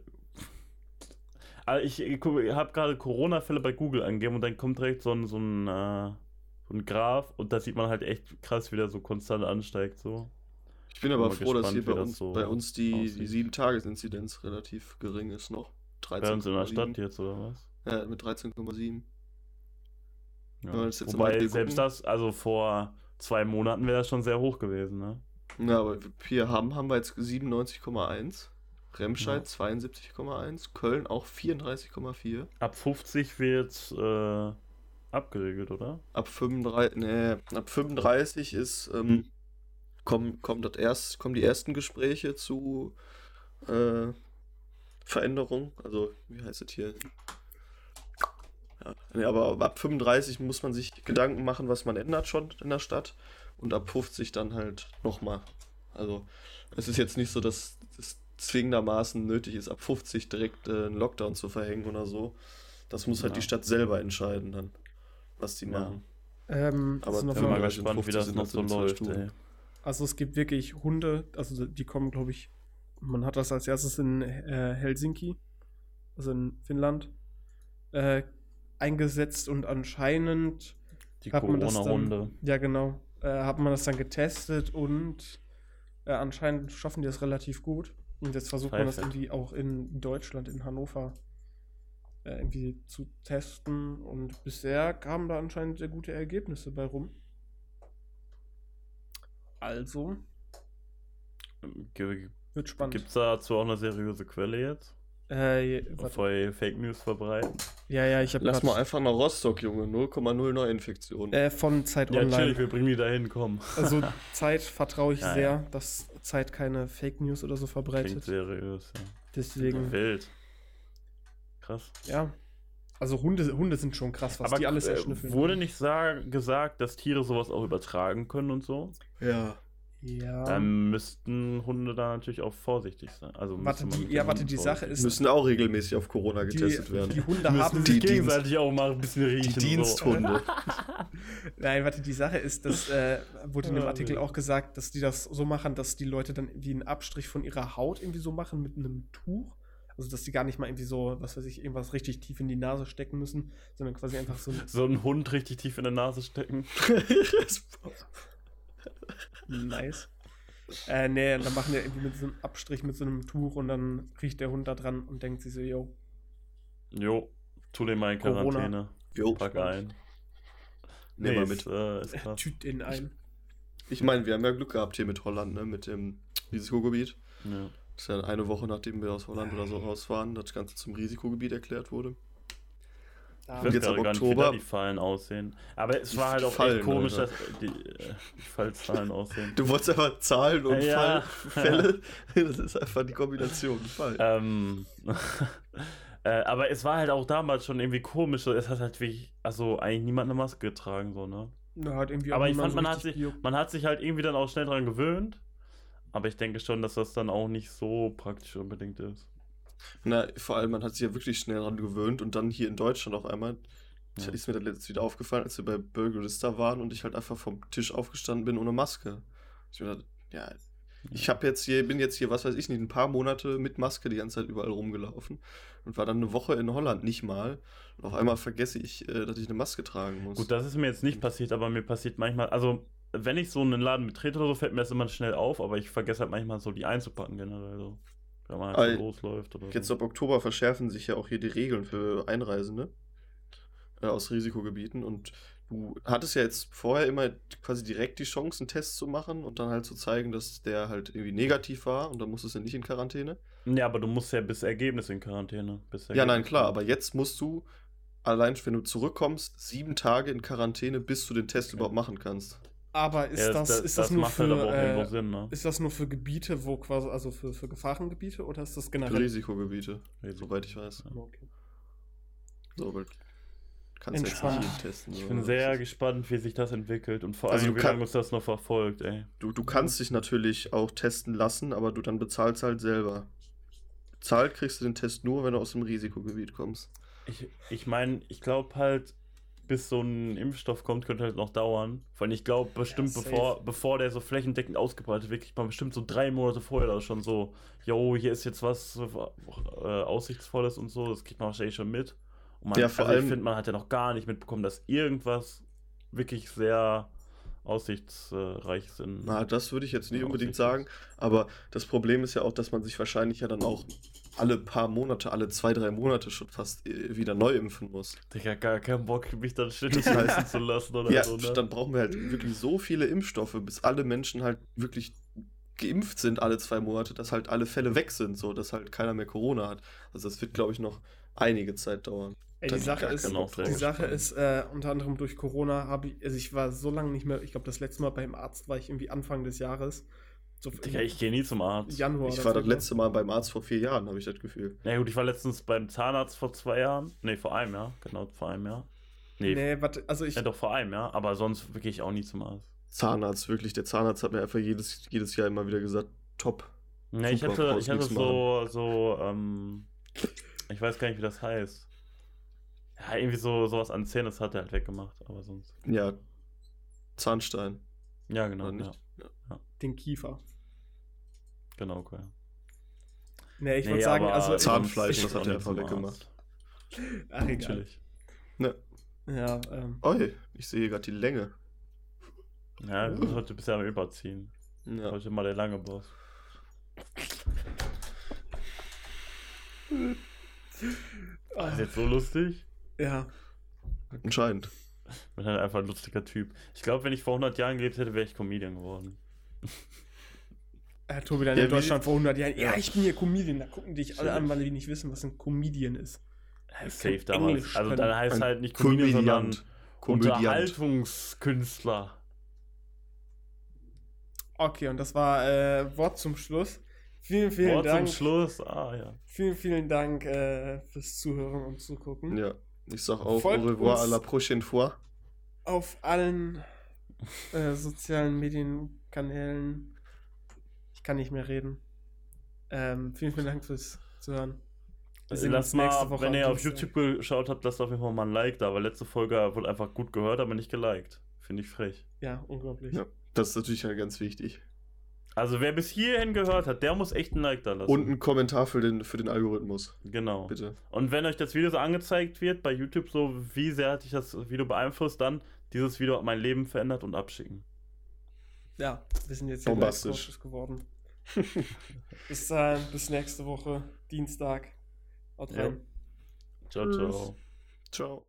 also ich, ich habe gerade Corona-Fälle bei Google angegeben und dann kommt direkt so ein, so ein äh, ein Graph und da sieht man halt echt krass, wie der so konstant ansteigt. So. Ich bin aber froh, gespannt, dass hier bei uns, so bei uns die, die 7-Tages-Inzidenz relativ gering ist noch. 13, bei uns in der Stadt jetzt, oder was? Ja, mit 13,7. Ja. Wobei selbst das, also vor zwei Monaten wäre das schon sehr hoch gewesen, ne? Ja, aber hier haben, haben wir jetzt 97,1. Remscheid ja. 72,1. Köln auch 34,4. Ab 50 wird äh, abgeregelt, oder? Ab 35, nee, ab 35 ist, ähm, kommen, kommen, das erst, kommen die ersten Gespräche zu äh, Veränderung. Also, wie heißt es hier? Ja, nee, aber ab 35 muss man sich Gedanken machen, was man ändert schon in der Stadt. Und ab 50 dann halt nochmal. Also, es ist jetzt nicht so, dass es zwingendermaßen nötig ist, ab 50 direkt äh, einen Lockdown zu verhängen oder so. Das muss ja. halt die Stadt selber entscheiden dann was die machen. Ähm, Aber ich bin mal gespannt, wie das noch so läuft. Also es gibt wirklich Hunde, also die kommen, glaube ich, man hat das als erstes in äh, Helsinki, also in Finnland, äh, eingesetzt und anscheinend die Corona-Hunde. Ja, genau. Äh, hat man das dann getestet und äh, anscheinend schaffen die das relativ gut. Und jetzt versucht Pfeife. man das irgendwie auch in Deutschland, in Hannover äh, irgendwie zu testen. Und bisher kamen da anscheinend sehr gute Ergebnisse bei rum. Also. Wird spannend. Gibt es dazu auch eine seriöse Quelle jetzt? Äh, Bevor ihr Fake News verbreiten. Ja, ja, ich habe Lass mal einfach nach Rostock, Junge. 0,0 Neuinfektionen. Äh, von Zeit ja, Online. Chill, wir bringen die dahin, komm. Also Zeit vertraue ich Ja, sehr, ja. dass Zeit keine Fake News oder so Klingt verbreitet. seriös, ja. Deswegen, Wild. Krass. ja. Also Hunde, Hunde sind schon krass, was die alles äh, erschnüffeln. wurde nicht sag, gesagt, dass Tiere sowas auch übertragen können und so? Ja. Ja. Dann müssten Hunde da natürlich auch vorsichtig sein. Also Warte, die- ja, warte, die Sache ist- Müssen auch regelmäßig auf Corona die, getestet werden. die Hunde sein. haben müssen die sich Dienst- gegenseitig auch mal ein bisschen Die riechen. Diensthunde. Nein, warte, die Sache ist, das äh, wurde in dem Ja, Artikel auch gesagt, dass die das so machen, dass die Leute dann irgendwie einen Abstrich von ihrer Haut irgendwie so machen mit einem Tuch. Also, dass die gar nicht mal irgendwie so, was weiß ich, irgendwas richtig tief in die Nase stecken müssen, sondern quasi einfach so ein So. einen Hund richtig tief in der Nase stecken. nice. Äh, nee, dann machen die irgendwie mit so einem Abstrich mit so einem Tuch und dann riecht der Hund da dran und denkt sich so, yo, Jo, tu den mal in Corona. Quarantäne. Jo, Pack ein. nehmen wir ist, mit. äh, ist tüt den ein. Ich meine, wir haben ja Glück gehabt hier mit Holland, ne? Mit dem Risikogebiet. Ja. Das ist ja eine Woche, nachdem wir aus Holland oder so raus waren, das Ganze zum Risikogebiet erklärt wurde. Ich weiß jetzt ab gar nicht, wie Oktober- da die Fallen aussehen. Aber es war halt auch Fallen, echt komisch, Alter. dass die, äh, die Fallzahlen aussehen. Du wolltest einfach Zahlen und Ja. Fälle. Das ist einfach die Kombination. Fall. Ähm, äh, aber es war halt auch damals schon irgendwie komisch. so, Es hat halt wie, also eigentlich niemand eine Maske getragen, so, ne? Da hat irgendwie Aber ich fand, man hat, sich, man hat sich halt irgendwie dann auch schnell dran gewöhnt. Aber ich denke schon, dass das dann auch nicht so praktisch unbedingt ist. Na, vor allem, man hat sich ja wirklich schnell daran gewöhnt und dann hier in Deutschland auf einmal. Ja. Ist mir dann letztens wieder aufgefallen, als wir bei Burgerista waren und ich halt einfach vom Tisch aufgestanden bin ohne Maske. Ich mir dachte, ja, ich habe jetzt hier, bin jetzt hier, was weiß ich nicht, ein paar Monate mit Maske die ganze Zeit überall rumgelaufen und war dann eine Woche in Holland nicht mal. Und auf einmal vergesse ich, äh, dass ich eine Maske tragen muss. Gut, das ist mir jetzt nicht passiert, aber mir passiert manchmal, also wenn ich so einen Laden betrete oder so, fällt mir das immer schnell auf, aber ich vergesse halt manchmal so die einzupacken generell so. Wenn man halt so losläuft oder Jetzt so. ab Oktober verschärfen sich ja auch hier die Regeln für Einreisende äh, aus Risikogebieten und du hattest ja jetzt vorher immer quasi direkt die Chance, einen Test zu machen und dann halt zu zeigen, dass der halt irgendwie negativ war und dann musstest du nicht in Quarantäne. Ja, aber du musst ja bis Ergebnis in Quarantäne. Bis Ja, nein, Ergebnis klar, aber jetzt musst du allein, wenn du zurückkommst, sieben Tage in Quarantäne, bis du den Test Okay. überhaupt machen kannst. Aber ist, Ja, das, ist das, nur macht für halt aber auch äh, Sinn, ne? ist das nur für Gebiete, wo quasi also für, für Gefahrengebiete oder ist das Für generell? Risikogebiete, soweit ich weiß. Okay. So, weil kannst ja jetzt Entspannt. nicht jeden testen. Ich so. bin Das sehr gespannt, wie sich das entwickelt und vor Also allem, du wie kann- lange uns das noch verfolgt, ey. Du, du kannst dich natürlich auch testen lassen, aber du dann bezahlst halt selber. Bezahlt kriegst du den Test nur, wenn du aus dem Risikogebiet kommst. Ich, ich meine, ich glaube halt, bis so ein Impfstoff kommt, könnte halt noch dauern. Weil ich glaube, bestimmt safe. bevor, bevor der so flächendeckend ausgebreitet wird, kriegt man bestimmt so drei Monate vorher da schon so, yo, hier ist jetzt was äh, Aussichtsvolles und so, das kriegt man wahrscheinlich schon mit. Und man, Ja, vor also ich allem- finde, man hat ja noch gar nicht mitbekommen, dass irgendwas wirklich sehr aussichtsreich sind. Na, das würde ich jetzt nicht Ja, unbedingt sagen. Aber das Problem ist ja auch, dass man sich wahrscheinlich ja dann auch alle paar Monate, alle zwei, drei Monate schon fast äh, wieder neu impfen muss. Digga, gar keinen Bock, mich dann heißt- messen zu lassen oder ja, so, ne? dann brauchen wir halt wirklich so viele Impfstoffe, bis alle Menschen halt wirklich geimpft sind alle zwei Monate, dass halt alle Fälle weg sind, so dass halt keiner mehr Corona hat. Also das wird, glaube ich, noch einige Zeit dauern. Ey, die ich Sache ist, die Sache ist äh, unter anderem durch Corona habe ich, also ich war so lange nicht mehr, ich glaube das letzte Mal beim Arzt war ich irgendwie Anfang des Jahres. So Digga, ich gehe nie zum Arzt. Januar. Ich war das ne? letzte Mal beim Arzt vor vier Jahren, habe ich das Gefühl. Na gut, ich war letztens beim Zahnarzt vor zwei Jahren. Nee, vor einem Jahr. Genau, vor einem Jahr. Nee, Nee, warte, also ich, ja, doch vor einem Jahr. Aber sonst gehe ich auch nie zum Arzt. Zahnarzt, wirklich. Der Zahnarzt hat mir einfach jedes, jedes Jahr immer wieder gesagt, top. Nee, ich hatte, ich hatte so, so, ähm, ich weiß gar nicht, wie das heißt. Ja, irgendwie so sowas an Zähnen, das hat er halt weggemacht, aber sonst. Ja, Zahnstein. Ja, genau, ja. nicht? den Kiefer. Genau, okay. Nee, ich Nee, würde sagen, also Zahnfleisch, ich das hat er einfach weggemacht. ach egal. Natürlich. Ne. Ja, ähm, Oi, ich sehe gerade die Länge. Ja, du bist heute bisher am Überziehen. Ja. Heute mal der lange Boss. Das ist jetzt so lustig. ja. Anscheinend. Bin halt einfach ein lustiger Typ. Ich glaube, wenn ich vor 100 Jahren gelebt hätte, wäre ich Comedian geworden. Äh, Tobi dann ja, in Deutschland vor 100 Jahren. Ja, ich bin hier Comedian. Da gucken dich alle an, weil die nicht wissen, was ein Comedian ist. Safe damals. Also dann heißt halt nicht Comedian, sondern Unterhaltungskünstler. Okay, und das war äh, Wort zum Schluss. Vielen, vielen Wort Dank. zum Schluss, ah ja. Vielen, vielen Dank äh, fürs Zuhören und Zugucken. Ja, ich sag auch Folgt au revoir à la prochaine fois. Auf allen äh, sozialen Medienkanälen. Ich kann nicht mehr reden. Ähm, vielen, vielen Dank fürs Zuhören. Lasst mal, wenn ihr auf YouTube geschaut habt, lasst auf jeden Fall mal ein Like da, weil letzte Folge wurde einfach gut gehört, aber nicht geliked. Finde ich frech. Ja, unglaublich. Ja, das ist natürlich ja ganz wichtig. Also wer bis hierhin gehört hat, der muss echt ein Like da lassen. Und einen Kommentar für den, für den Algorithmus. Genau. Bitte. Und wenn euch das Video so angezeigt wird bei YouTube, so wie sehr hat dich das Video beeinflusst, dann dieses Video hat mein Leben verändert und abschicken. Ja, wir sind jetzt hier geworden. bis, äh, bis nächste Woche, Dienstag. Haut rein. Ja. Ciao, ciao. Ciao.